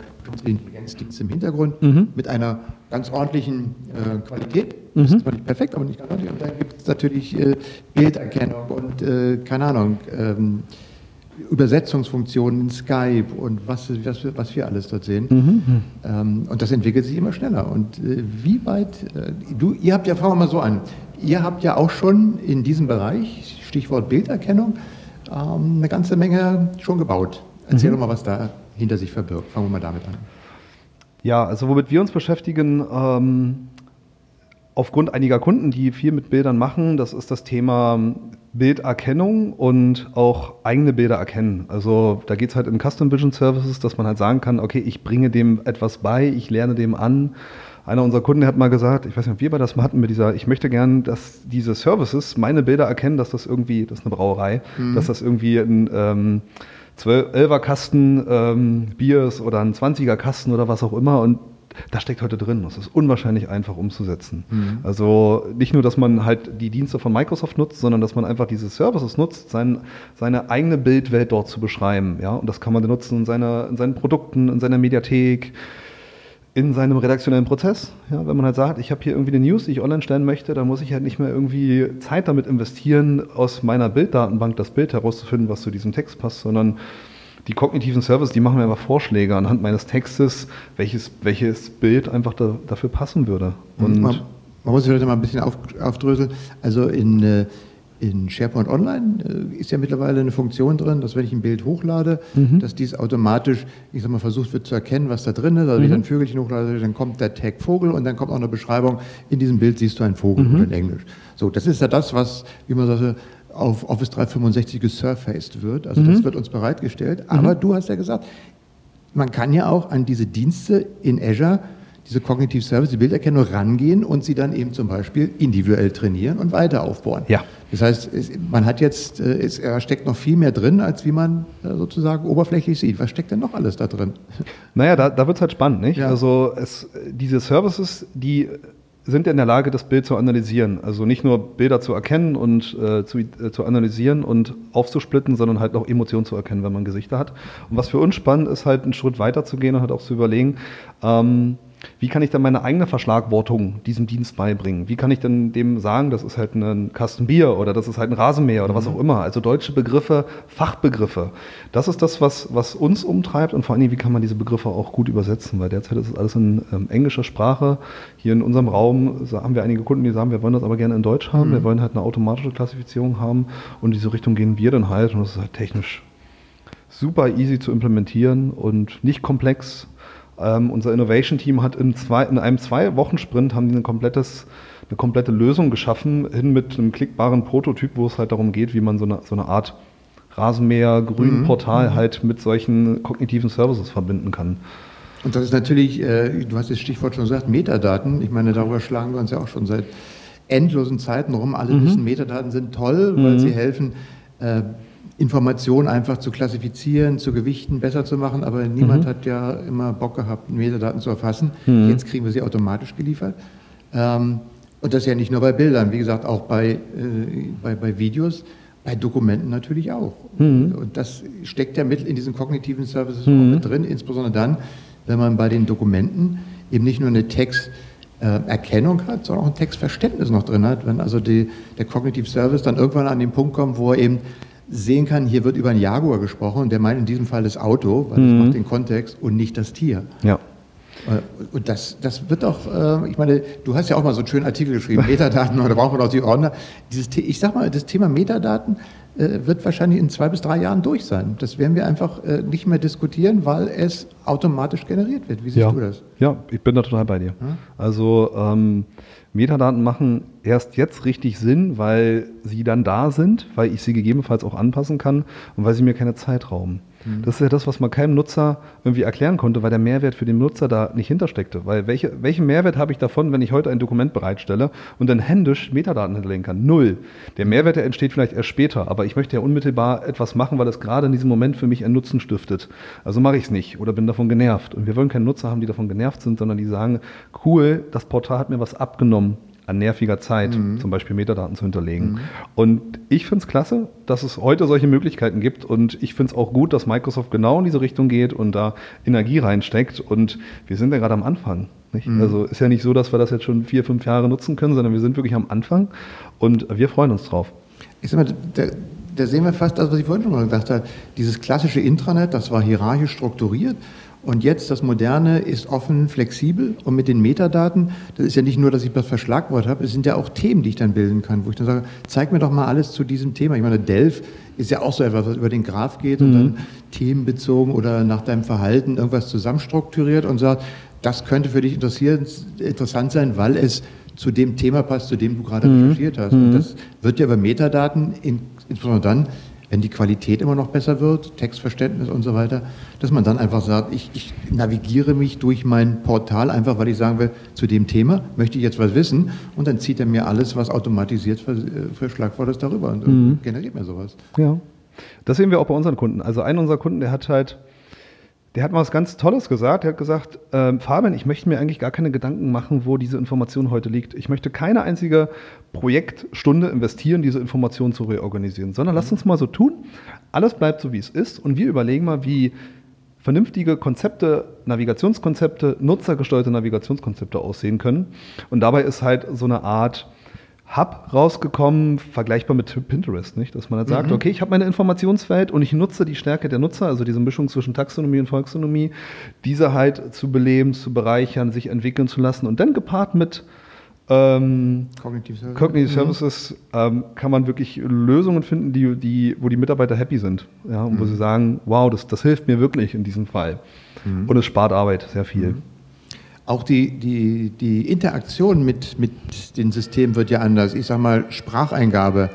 Intelligenzdienst im Hintergrund mhm. mit einer ganz ordentlichen äh, Qualität. Das ist mhm. zwar nicht perfekt, aber nicht ganz ordentlich. Und dann gibt es natürlich äh, Bilderkennung und äh, keine Ahnung. Ähm, Übersetzungsfunktionen in Skype und was, was, was wir alles dort sehen. Mhm. Ähm, und das entwickelt sich immer schneller. Und äh, wie weit, äh, du, ihr habt ja, fangen wir mal so an, ihr habt ja auch schon in diesem Bereich, Stichwort Bilderkennung, ähm, eine ganze Menge schon gebaut. Erzähl mhm. doch mal, was da hinter sich verbirgt. Fangen wir mal damit an. Ja, also womit wir uns beschäftigen, ähm, aufgrund einiger Kunden, die viel mit Bildern machen, das ist das Thema Bilderkennung und auch eigene Bilder erkennen. Also da geht es halt in Custom Vision Services, dass man halt sagen kann, okay, ich bringe dem etwas bei, ich lerne dem an. Einer unserer Kunden hat mal gesagt, ich weiß nicht, ob wir bei das mal hatten mit dieser, ich möchte gern, dass diese Services meine Bilder erkennen, dass das irgendwie, das ist eine Brauerei, mhm. dass das irgendwie ein ähm, 12er Kasten ähm, Bier ist oder ein 20er Kasten oder was auch immer und das steckt heute drin. Das ist unwahrscheinlich einfach umzusetzen. Mhm. Also nicht nur, dass man halt die Dienste von Microsoft nutzt, sondern dass man einfach diese Services nutzt, sein, seine eigene Bildwelt dort zu beschreiben. Ja? Und das kann man dann nutzen in, seiner, in seinen Produkten, in seiner Mediathek, in seinem redaktionellen Prozess. Ja? Wenn man halt sagt, ich habe hier irgendwie eine News, die ich online stellen möchte, dann muss ich halt nicht mehr irgendwie Zeit damit investieren, aus meiner Bilddatenbank das Bild herauszufinden, was zu diesem Text passt, sondern die kognitiven Services, die machen mir einfach Vorschläge anhand meines Textes, welches, welches Bild einfach da, dafür passen würde. Und man, man muss vielleicht mal ein bisschen auf, aufdröseln. Also in, äh, in SharePoint Online äh, ist ja mittlerweile eine Funktion drin, dass wenn ich ein Bild hochlade, mhm. dass dies automatisch, ich sag mal, versucht wird zu erkennen, was da drin ist. Also wenn ich mhm. ein Vögelchen hochlade, dann kommt der Tag Vogel und dann kommt auch eine Beschreibung, in diesem Bild siehst du einen Vogel mhm. oder in Englisch. So, das ist ja das, was, wie man sagt, auf Office 365 gesurfaced wird. Also das mhm. wird uns bereitgestellt. Aber mhm. du hast ja gesagt, man kann ja auch an diese Dienste in Azure diese Cognitive Service, die Bilderkennung rangehen und sie dann eben zum Beispiel individuell trainieren und weiter aufbauen. Ja. Das heißt, man hat jetzt, äh, es steckt noch viel mehr drin, als wie man äh, sozusagen oberflächlich sieht. Was steckt denn noch alles da drin? Naja, da, da wird es halt spannend, nicht? Ja. Also es, diese Services, die sind in der Lage, das Bild zu analysieren. Also nicht nur Bilder zu erkennen und äh, zu, äh, zu analysieren und aufzusplitten, sondern halt auch Emotionen zu erkennen, wenn man Gesichter hat. Und was für uns spannend ist, halt einen Schritt weiter zu gehen und halt auch zu überlegen, ähm, wie kann ich dann meine eigene Verschlagwortung diesem Dienst beibringen? Wie kann ich denn dem sagen, das ist halt ein Kasten Bier oder das ist halt ein Rasenmäher oder was auch immer? Also deutsche Begriffe, Fachbegriffe. Das ist das, was, was uns umtreibt und vor allen Dingen, wie kann man diese Begriffe auch gut übersetzen? Weil derzeit ist es alles in ähm, englischer Sprache. Hier in unserem Raum haben wir einige Kunden, die sagen, wir wollen das aber gerne in Deutsch haben. Mhm. Wir wollen halt eine automatische Klassifizierung haben und in diese Richtung gehen wir dann halt und das ist halt technisch super easy zu implementieren und nicht komplex ähm, unser Innovation-Team hat in, zwei, in einem Zwei-Wochen-Sprint haben die ein komplettes, eine komplette Lösung geschaffen, hin mit einem klickbaren Prototyp, wo es halt darum geht, wie man so eine, so eine Art Rasenmäher, Grünportal mhm. halt mit solchen kognitiven Services verbinden kann. Und das ist natürlich, äh, du hast das Stichwort schon gesagt, Metadaten. Ich meine, darüber schlagen wir uns ja auch schon seit endlosen Zeiten rum. Alle mhm. wissen, Metadaten sind toll, weil mhm. sie helfen, äh, Informationen einfach zu klassifizieren, zu gewichten, besser zu machen, aber niemand mhm. hat ja immer Bock gehabt, Metadaten zu erfassen. Mhm. Jetzt kriegen wir sie automatisch geliefert. Ähm, und das ja nicht nur bei Bildern, wie gesagt, auch bei, äh, bei, bei Videos, bei Dokumenten natürlich auch. Mhm. Und das steckt ja mit in diesen kognitiven Services mhm. auch mit drin, insbesondere dann, wenn man bei den Dokumenten eben nicht nur eine Texterkennung hat, sondern auch ein Textverständnis noch drin hat. Wenn also die, der Cognitive Service dann irgendwann an den Punkt kommt, wo er eben sehen kann, hier wird über einen Jaguar gesprochen und der meint in diesem Fall das Auto, weil mhm. das macht den Kontext und nicht das Tier. Ja. Äh, und das, das wird doch, äh, ich meine, du hast ja auch mal so einen schönen Artikel geschrieben, Metadaten, oder braucht man auch die Ordner. Dieses, ich sag mal, das Thema Metadaten äh, wird wahrscheinlich in zwei bis drei Jahren durch sein. Das werden wir einfach nicht mehr diskutieren, weil es automatisch generiert wird. Wie siehst ja. du das? Ja, ich bin da total bei dir. Hm? Also ähm, Metadaten machen erst jetzt richtig Sinn, weil sie dann da sind, weil ich sie gegebenenfalls auch anpassen kann und weil sie mir keine Zeit rauben. Mhm. Das ist ja das, was man keinem Nutzer irgendwie erklären konnte, weil der Mehrwert für den Nutzer da nicht hintersteckte. Weil welche, welchen Mehrwert habe ich davon, wenn ich heute ein Dokument bereitstelle und dann händisch Metadaten hinterlegen kann? Null. Der Mehrwert, der entsteht vielleicht erst später, aber ich möchte ja unmittelbar etwas machen, weil es gerade in diesem Moment für mich einen Nutzen stiftet. Also mache ich es nicht oder bin davon genervt. Und wir wollen keine Nutzer haben, die davon genervt sind, sondern die sagen, cool, das Portal hat mir was abgenommen an nerviger Zeit, mhm. zum Beispiel Metadaten zu hinterlegen. Mhm. Und ich finde es klasse, dass es heute solche Möglichkeiten gibt und ich finde es auch gut, dass Microsoft genau in diese Richtung geht und da Energie reinsteckt. Und wir sind ja gerade am Anfang. Mhm. Also ist ja nicht so, dass wir das jetzt schon vier, fünf Jahre nutzen können, sondern wir sind wirklich am Anfang und wir freuen uns drauf. Ich sag mal, da, da sehen wir fast das, was ich vorhin schon mal gesagt habe. Dieses klassische Intranet, das war hierarchisch strukturiert. Und jetzt das Moderne ist offen, flexibel und mit den Metadaten, das ist ja nicht nur, dass ich das Verschlagwort habe, es sind ja auch Themen, die ich dann bilden kann, wo ich dann sage, zeig mir doch mal alles zu diesem Thema. Ich meine, Delf ist ja auch so etwas, was über den Graph geht mhm. und dann themenbezogen oder nach deinem Verhalten irgendwas zusammenstrukturiert und sagt, das könnte für dich interessant sein, weil es zu dem Thema passt, zu dem du gerade mhm. recherchiert hast. Und mhm. das wird ja über Metadaten, insbesondere dann, wenn die Qualität immer noch besser wird, Textverständnis und so weiter, dass man dann einfach sagt, ich, ich, navigiere mich durch mein Portal einfach, weil ich sagen will, zu dem Thema möchte ich jetzt was wissen und dann zieht er mir alles, was automatisiert für, für Schlagwort ist, darüber und mhm. generiert mir sowas. Ja, das sehen wir auch bei unseren Kunden. Also ein unserer Kunden, der hat halt der hat mal was ganz Tolles gesagt. Er hat gesagt, äh, Fabian, ich möchte mir eigentlich gar keine Gedanken machen, wo diese Information heute liegt. Ich möchte keine einzige Projektstunde investieren, diese Information zu reorganisieren, sondern lasst uns mal so tun. Alles bleibt so, wie es ist und wir überlegen mal, wie vernünftige Konzepte, Navigationskonzepte, nutzergesteuerte Navigationskonzepte aussehen können. Und dabei ist halt so eine Art Hub rausgekommen, vergleichbar mit Pinterest, nicht? Dass man halt sagt, mhm. okay, ich habe meine Informationswelt und ich nutze die Stärke der Nutzer, also diese Mischung zwischen Taxonomie und Volksonomie, diese halt zu beleben, zu bereichern, sich entwickeln zu lassen und dann gepaart mit ähm, Cognitive Services, Cognitive mhm. Services ähm, kann man wirklich Lösungen finden, die, die, wo die Mitarbeiter happy sind. Ja, und mhm. wo sie sagen, wow, das, das hilft mir wirklich in diesem Fall. Mhm. Und es spart Arbeit sehr viel. Auch die, die, die Interaktion mit, mit den Systemen wird ja anders. Ich sage mal, Spracheingabe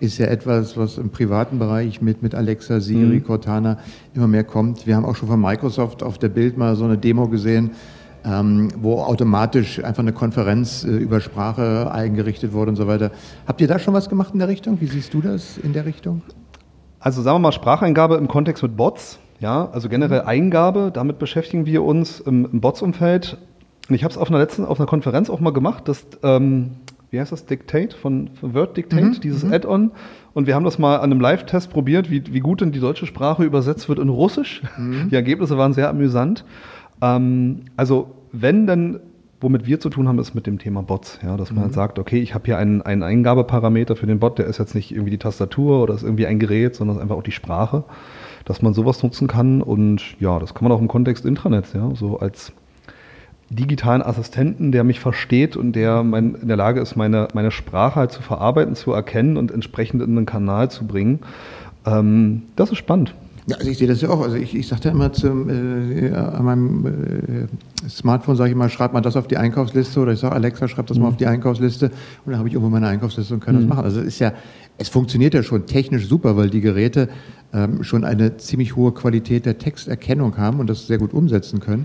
ist ja etwas, was im privaten Bereich mit, mit Alexa, Siri, mhm. Cortana immer mehr kommt. Wir haben auch schon von Microsoft auf der Bild mal so eine Demo gesehen, ähm, wo automatisch einfach eine Konferenz äh, über Sprache eingerichtet wurde und so weiter. Habt ihr da schon was gemacht in der Richtung? Wie siehst du das in der Richtung? Also sagen wir mal Spracheingabe im Kontext mit Bots. Ja, also generell. Eingabe, damit beschäftigen wir uns im, im Bots-Umfeld. Und ich habe es auf einer letzten, auf einer Konferenz auch mal gemacht, das, ähm, wie heißt das, Dictate, von, von Word Dictate, mhm. dieses mhm. Add-on. Und wir haben das mal an einem Live-Test probiert, wie, wie gut denn die deutsche Sprache übersetzt wird in Russisch. Mhm. Die Ergebnisse waren sehr amüsant. Ähm, also wenn dann womit wir zu tun haben, ist mit dem Thema Bots. Ja, dass man mhm. halt sagt, okay, ich habe hier einen, einen Eingabeparameter für den Bot, der ist jetzt nicht irgendwie die Tastatur oder ist irgendwie ein Gerät, sondern ist einfach auch die Sprache, dass man sowas nutzen kann. Und ja, das kann man auch im Kontext Intranet, ja, so als digitalen Assistenten, der mich versteht und der mein, in der Lage ist, meine, meine Sprache halt zu verarbeiten, zu erkennen und entsprechend in einen Kanal zu bringen. Ähm, das ist spannend. Ja, also ich sehe das ja auch. Also ich, ich sagte immer zum, äh, an meinem äh, Smartphone, sage ich mal, schreib mal das auf die Einkaufsliste oder ich sage, Alexa, schreib das mhm. mal auf die Einkaufsliste und dann habe ich irgendwo meine Einkaufsliste und kann mhm. das machen. Also es ist ja, es funktioniert ja schon technisch super, weil die Geräte ähm, schon eine ziemlich hohe Qualität der Texterkennung haben und das sehr gut umsetzen können.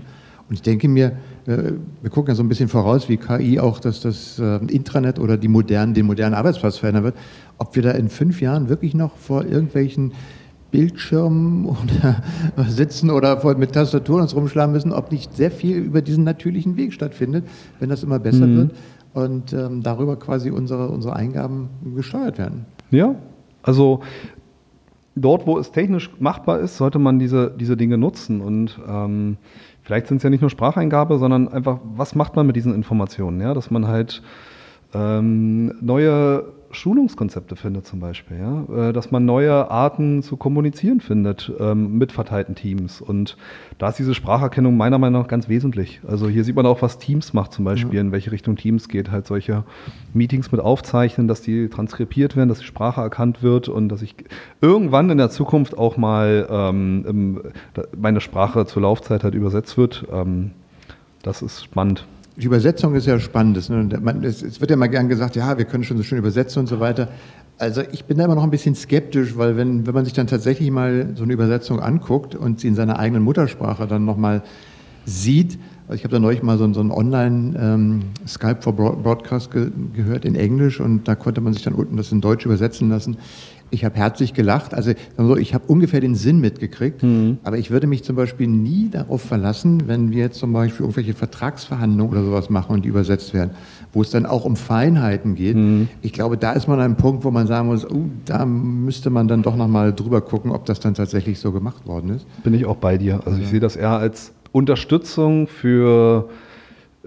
Und ich denke mir, äh, wir gucken ja so ein bisschen voraus, wie KI auch dass das äh, Intranet oder die modernen, den modernen Arbeitsplatz verändern wird, ob wir da in fünf Jahren wirklich noch vor irgendwelchen Bildschirmen oder sitzen oder mit Tastaturen uns rumschlagen müssen, ob nicht sehr viel über diesen natürlichen Weg stattfindet, wenn das immer besser mhm. wird und ähm, darüber quasi unsere, unsere Eingaben gesteuert werden. Ja, also dort, wo es technisch machbar ist, sollte man diese, diese Dinge nutzen und ähm, vielleicht sind es ja nicht nur Spracheingabe, sondern einfach, was macht man mit diesen Informationen, ja, dass man halt ähm, neue Schulungskonzepte findet zum Beispiel, ja? Äh, dass man neue Arten zu kommunizieren findet ähm, mit verteilten Teams. Und da ist diese Spracherkennung meiner Meinung nach ganz wesentlich. Also hier sieht man auch, was Teams macht zum Beispiel, ja. in welche Richtung Teams geht. Halt solche Meetings mit aufzeichnen, dass die transkribiert werden, dass die Sprache erkannt wird und dass ich irgendwann in der Zukunft auch mal ähm, meine Sprache zur Laufzeit halt übersetzt wird. Ähm, das ist spannend die Übersetzung ist ja spannend. Ne? Es wird ja mal gern gesagt, ja, wir können schon so schön übersetzen und so weiter. Also ich bin da immer noch ein bisschen skeptisch, weil wenn, wenn man sich dann tatsächlich mal so eine Übersetzung anguckt und sie in seiner eigenen Muttersprache dann nochmal sieht, also ich habe da neulich mal so, so einen Online ähm, Skype for Broadcast ge gehört in Englisch und da konnte man sich dann unten das in Deutsch übersetzen lassen. Ich habe herzlich gelacht. Also ich habe ungefähr den Sinn mitgekriegt. Mhm. Aber ich würde mich zum Beispiel nie darauf verlassen, wenn wir jetzt zum Beispiel irgendwelche Vertragsverhandlungen oder sowas machen und die übersetzt werden, wo es dann auch um Feinheiten geht. Mhm. Ich glaube, da ist man an einem Punkt, wo man sagen muss, uh, da müsste man dann doch nochmal drüber gucken, ob das dann tatsächlich so gemacht worden ist. Bin ich auch bei dir. Also ja. ich sehe das eher als Unterstützung für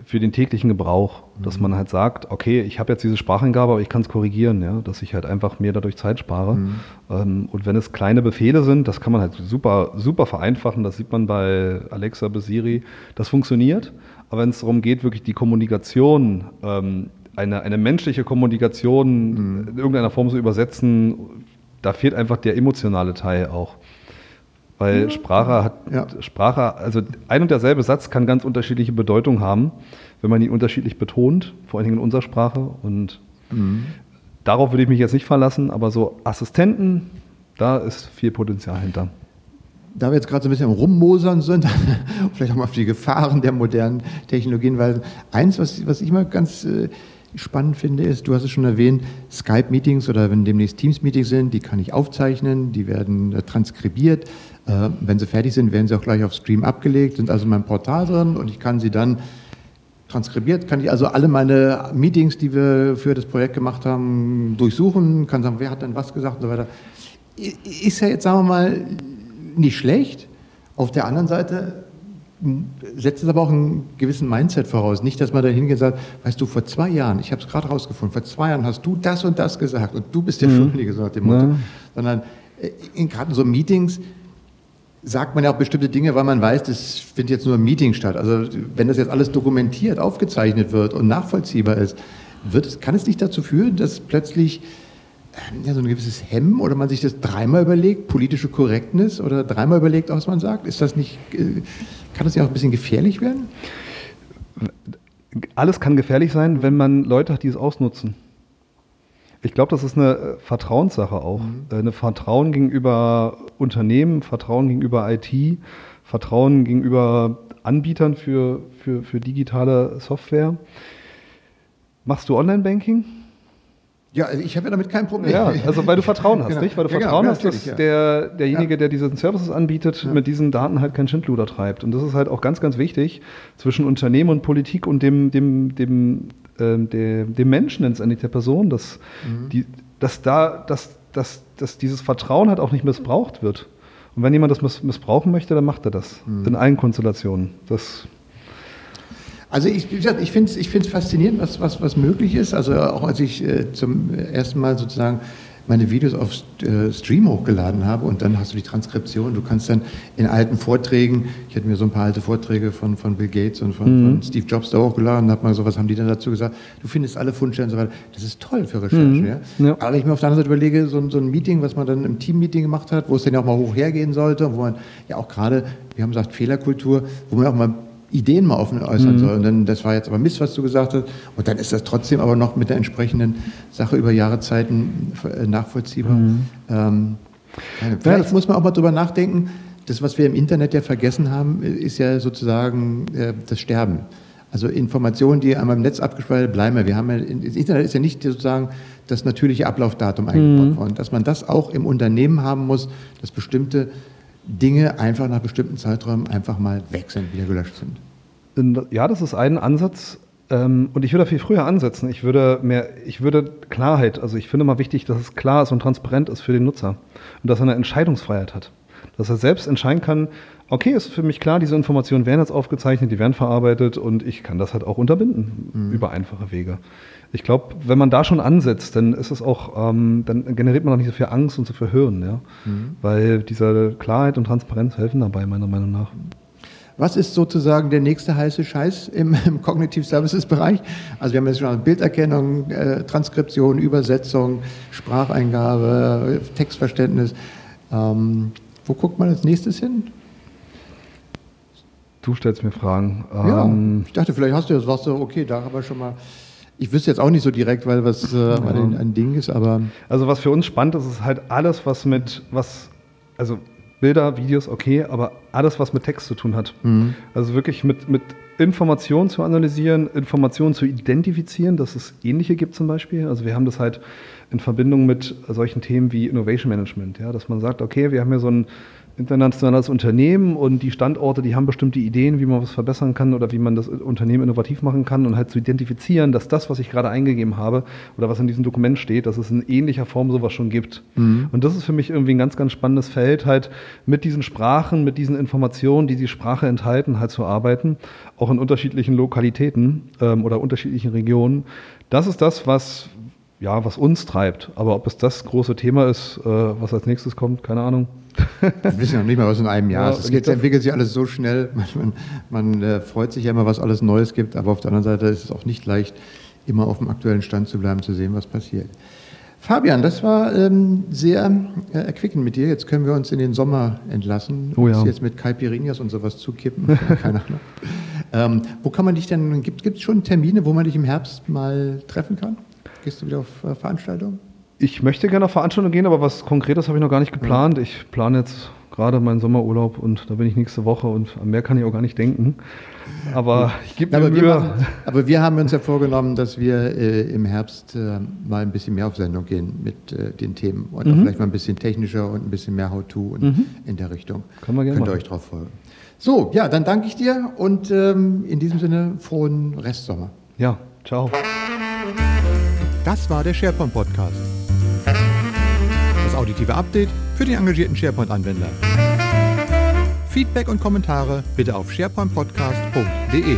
für den täglichen Gebrauch, dass man halt sagt, okay, ich habe jetzt diese Spracheingabe, aber ich kann es korrigieren, ja, dass ich halt einfach mehr dadurch Zeit spare. Mhm. Ähm, und wenn es kleine Befehle sind, das kann man halt super, super vereinfachen, das sieht man bei Alexa, bei Siri, das funktioniert. Aber wenn es darum geht, wirklich die Kommunikation, ähm, eine, eine menschliche Kommunikation mhm. in irgendeiner Form zu übersetzen, da fehlt einfach der emotionale Teil auch. Weil Sprache hat, ja. Sprache, also ein und derselbe Satz kann ganz unterschiedliche Bedeutungen haben, wenn man ihn unterschiedlich betont, vor allen Dingen in unserer Sprache. Und mhm. darauf würde ich mich jetzt nicht verlassen, aber so Assistenten, da ist viel Potenzial hinter. Da wir jetzt gerade so ein bisschen am Rummosern sind, vielleicht auch mal auf die Gefahren der modernen Technologien, weil eins, was, was ich mal ganz äh, spannend finde, ist, du hast es schon erwähnt, Skype-Meetings oder wenn demnächst Teams-Meetings sind, die kann ich aufzeichnen, die werden äh, transkribiert. Äh, wenn sie fertig sind, werden sie auch gleich auf Stream abgelegt, sind also in meinem Portal drin und ich kann sie dann transkribiert, kann ich also alle meine Meetings, die wir für das Projekt gemacht haben, durchsuchen, kann sagen, wer hat denn was gesagt und so weiter. Ist ja jetzt, sagen wir mal, nicht schlecht. Auf der anderen Seite setzt es aber auch einen gewissen Mindset voraus. Nicht, dass man da hingeht und sagt, weißt du, vor zwei Jahren, ich habe es gerade rausgefunden, vor zwei Jahren hast du das und das gesagt und du bist der mhm. Schuldige, so nach dem Motto. Ja. Sondern äh, gerade in so Meetings sagt man ja auch bestimmte Dinge, weil man weiß, das findet jetzt nur im Meeting statt. Also wenn das jetzt alles dokumentiert, aufgezeichnet wird und nachvollziehbar ist, wird, kann es nicht dazu führen, dass plötzlich ähm, ja, so ein gewisses Hemmen oder man sich das dreimal überlegt, politische Korrektness oder dreimal überlegt, was man sagt? Ist das nicht, äh, kann das nicht auch ein bisschen gefährlich werden? Alles kann gefährlich sein, wenn man Leute hat, die es ausnutzen. Ich glaube, das ist eine äh, Vertrauenssache auch. Mhm. Eine Vertrauen gegenüber Unternehmen, Vertrauen gegenüber IT, Vertrauen gegenüber Anbietern für, für, für digitale Software. Machst du Online-Banking? Ja, also ich habe ja damit kein Problem. Ja, also weil du Vertrauen hast, genau. nicht? Weil du ja, genau. Vertrauen genau. hast, dass der, derjenige, der diese Services anbietet, mit diesen Daten halt kein Schindluder treibt. Und das ist halt auch ganz, ganz wichtig zwischen Unternehmen und Politik und dem, dem, dem, äh, dem, dem Menschen letztendlich, der Person, dass, mhm. die, dass, da, dass, dass, dass dieses Vertrauen halt auch nicht missbraucht wird. Und wenn jemand das missbrauchen möchte, dann macht er das. Mhm. In allen Konstellationen. Das also ich, ich finde es ich faszinierend, was, was, was möglich ist. Also auch als ich äh, zum ersten Mal sozusagen meine Videos auf äh, Stream hochgeladen habe und dann hast du die Transkription. Du kannst dann in alten Vorträgen, ich hätte mir so ein paar alte Vorträge von, von Bill Gates und von, mhm. von Steve Jobs da hochgeladen, habe mal so, was haben die denn dazu gesagt? Du findest alle Fundstellen und so weiter. Das ist toll für Recherche. Mhm. Ja? ja? Aber wenn ich mir auf der anderen Seite überlege, so, so ein Meeting, was man dann im Team-Meeting gemacht hat, wo es dann ja auch mal hoch hergehen sollte, wo man ja auch gerade, wir haben gesagt, Fehlerkultur, wo man auch mal Ideen mal offen äußern mhm. soll. Und dann, das war jetzt aber Mist, was du gesagt hast. Und dann ist das trotzdem aber noch mit der entsprechenden Sache über Jahrezeiten äh, nachvollziehbar. Mhm. Ähm, vielleicht ja, muss man auch mal drüber nachdenken. Das, was wir im Internet ja vergessen haben, ist ja sozusagen äh, das Sterben. Also Informationen, die einmal im Netz abgespeichert bleiben. Wir haben ja, das Internet ist ja nicht sozusagen das natürliche Ablaufdatum eingebaut mhm. worden. Dass man das auch im Unternehmen haben muss, dass bestimmte Dinge einfach nach bestimmten Zeiträumen einfach mal weg sind, wieder gelöscht sind. Ja, das ist ein Ansatz. Ähm, und ich würde viel früher ansetzen. Ich würde mehr, ich würde Klarheit, also ich finde mal wichtig, dass es klar ist und transparent ist für den Nutzer und dass er eine Entscheidungsfreiheit hat. Dass er selbst entscheiden kann, okay, ist für mich klar, diese Informationen werden jetzt aufgezeichnet, die werden verarbeitet und ich kann das halt auch unterbinden mhm. über einfache Wege. Ich glaube, wenn man da schon ansetzt, dann ist es auch, ähm, dann generiert man auch nicht so viel Angst und so viel Hirn, ja. Mhm. Weil diese Klarheit und Transparenz helfen dabei, meiner Meinung nach. Was ist sozusagen der nächste heiße Scheiß im, im Cognitive Services Bereich? Also wir haben jetzt schon Bilderkennung, äh, Transkription, Übersetzung, Spracheingabe, Textverständnis. Ähm, wo guckt man als nächstes hin? Du stellst mir Fragen. Ja, ähm, ich dachte, vielleicht hast du das, was du, okay, da haben wir schon mal. Ich wüsste jetzt auch nicht so direkt, weil was äh, ja. ein, ein, Ding ist, aber. Also was für uns spannend ist, ist halt alles, was mit, was, also Bilder, Videos, okay, aber alles, was mit Text zu tun hat. Mhm. Also wirklich mit, mit Informationen zu analysieren, Informationen zu identifizieren, dass es ähnliche gibt zum Beispiel. Also wir haben das halt in Verbindung mit solchen Themen wie Innovation Management, ja, dass man sagt, okay, wir haben hier so ein internationales Unternehmen und die Standorte, die haben bestimmte Ideen, wie man was verbessern kann oder wie man das Unternehmen innovativ machen kann und halt zu identifizieren, dass das, was ich gerade eingegeben habe oder was in diesem Dokument steht, dass es in ähnlicher Form sowas schon gibt. Mhm. Und das ist für mich irgendwie ein ganz, ganz spannendes Feld, halt mit diesen Sprachen, mit diesen Informationen, die die Sprache enthalten, halt zu arbeiten, auch in unterschiedlichen Lokalitäten ähm, oder unterschiedlichen Regionen. Das ist das, was, ja, was uns treibt. Aber ob es das große Thema ist, äh, was als nächstes kommt, keine Ahnung. Wir wissen noch nicht mal, was in einem Jahr ist. Es entwickelt sich alles so schnell. Man, man, man äh, freut sich ja immer, was alles Neues gibt, aber auf der anderen Seite ist es auch nicht leicht, immer auf dem aktuellen Stand zu bleiben, zu sehen, was passiert. Fabian, das war ähm, sehr äh, erquickend mit dir. Jetzt können wir uns in den Sommer entlassen. Oh ja. Jetzt mit Caipirinhas und sowas zukippen. Keine Ahnung. Ähm, wo kann man dich denn, gibt es schon Termine, wo man dich im Herbst mal treffen kann? Gehst du wieder auf äh, Veranstaltungen? Ich möchte gerne auf Veranstaltungen gehen, aber was Konkretes habe ich noch gar nicht geplant. Ich plane jetzt gerade meinen Sommerurlaub und da bin ich nächste Woche und an mehr kann ich auch gar nicht denken. Aber ich gebe mir aber Mühe. Wir machen, aber wir haben uns ja vorgenommen, dass wir äh, im Herbst äh, mal ein bisschen mehr auf Sendung gehen mit äh, den Themen und mhm. vielleicht mal ein bisschen technischer und ein bisschen mehr How-To mhm. in der Richtung. Können wir gerne Könnt ihr euch drauf folgen. So, ja, dann danke ich dir und ähm, in diesem Sinne frohen Restsommer. Ja, ciao. Das war der SharePoint Podcast das auditive Update für den engagierten SharePoint-Anwender. Feedback und Kommentare bitte auf sharepointpodcast.de.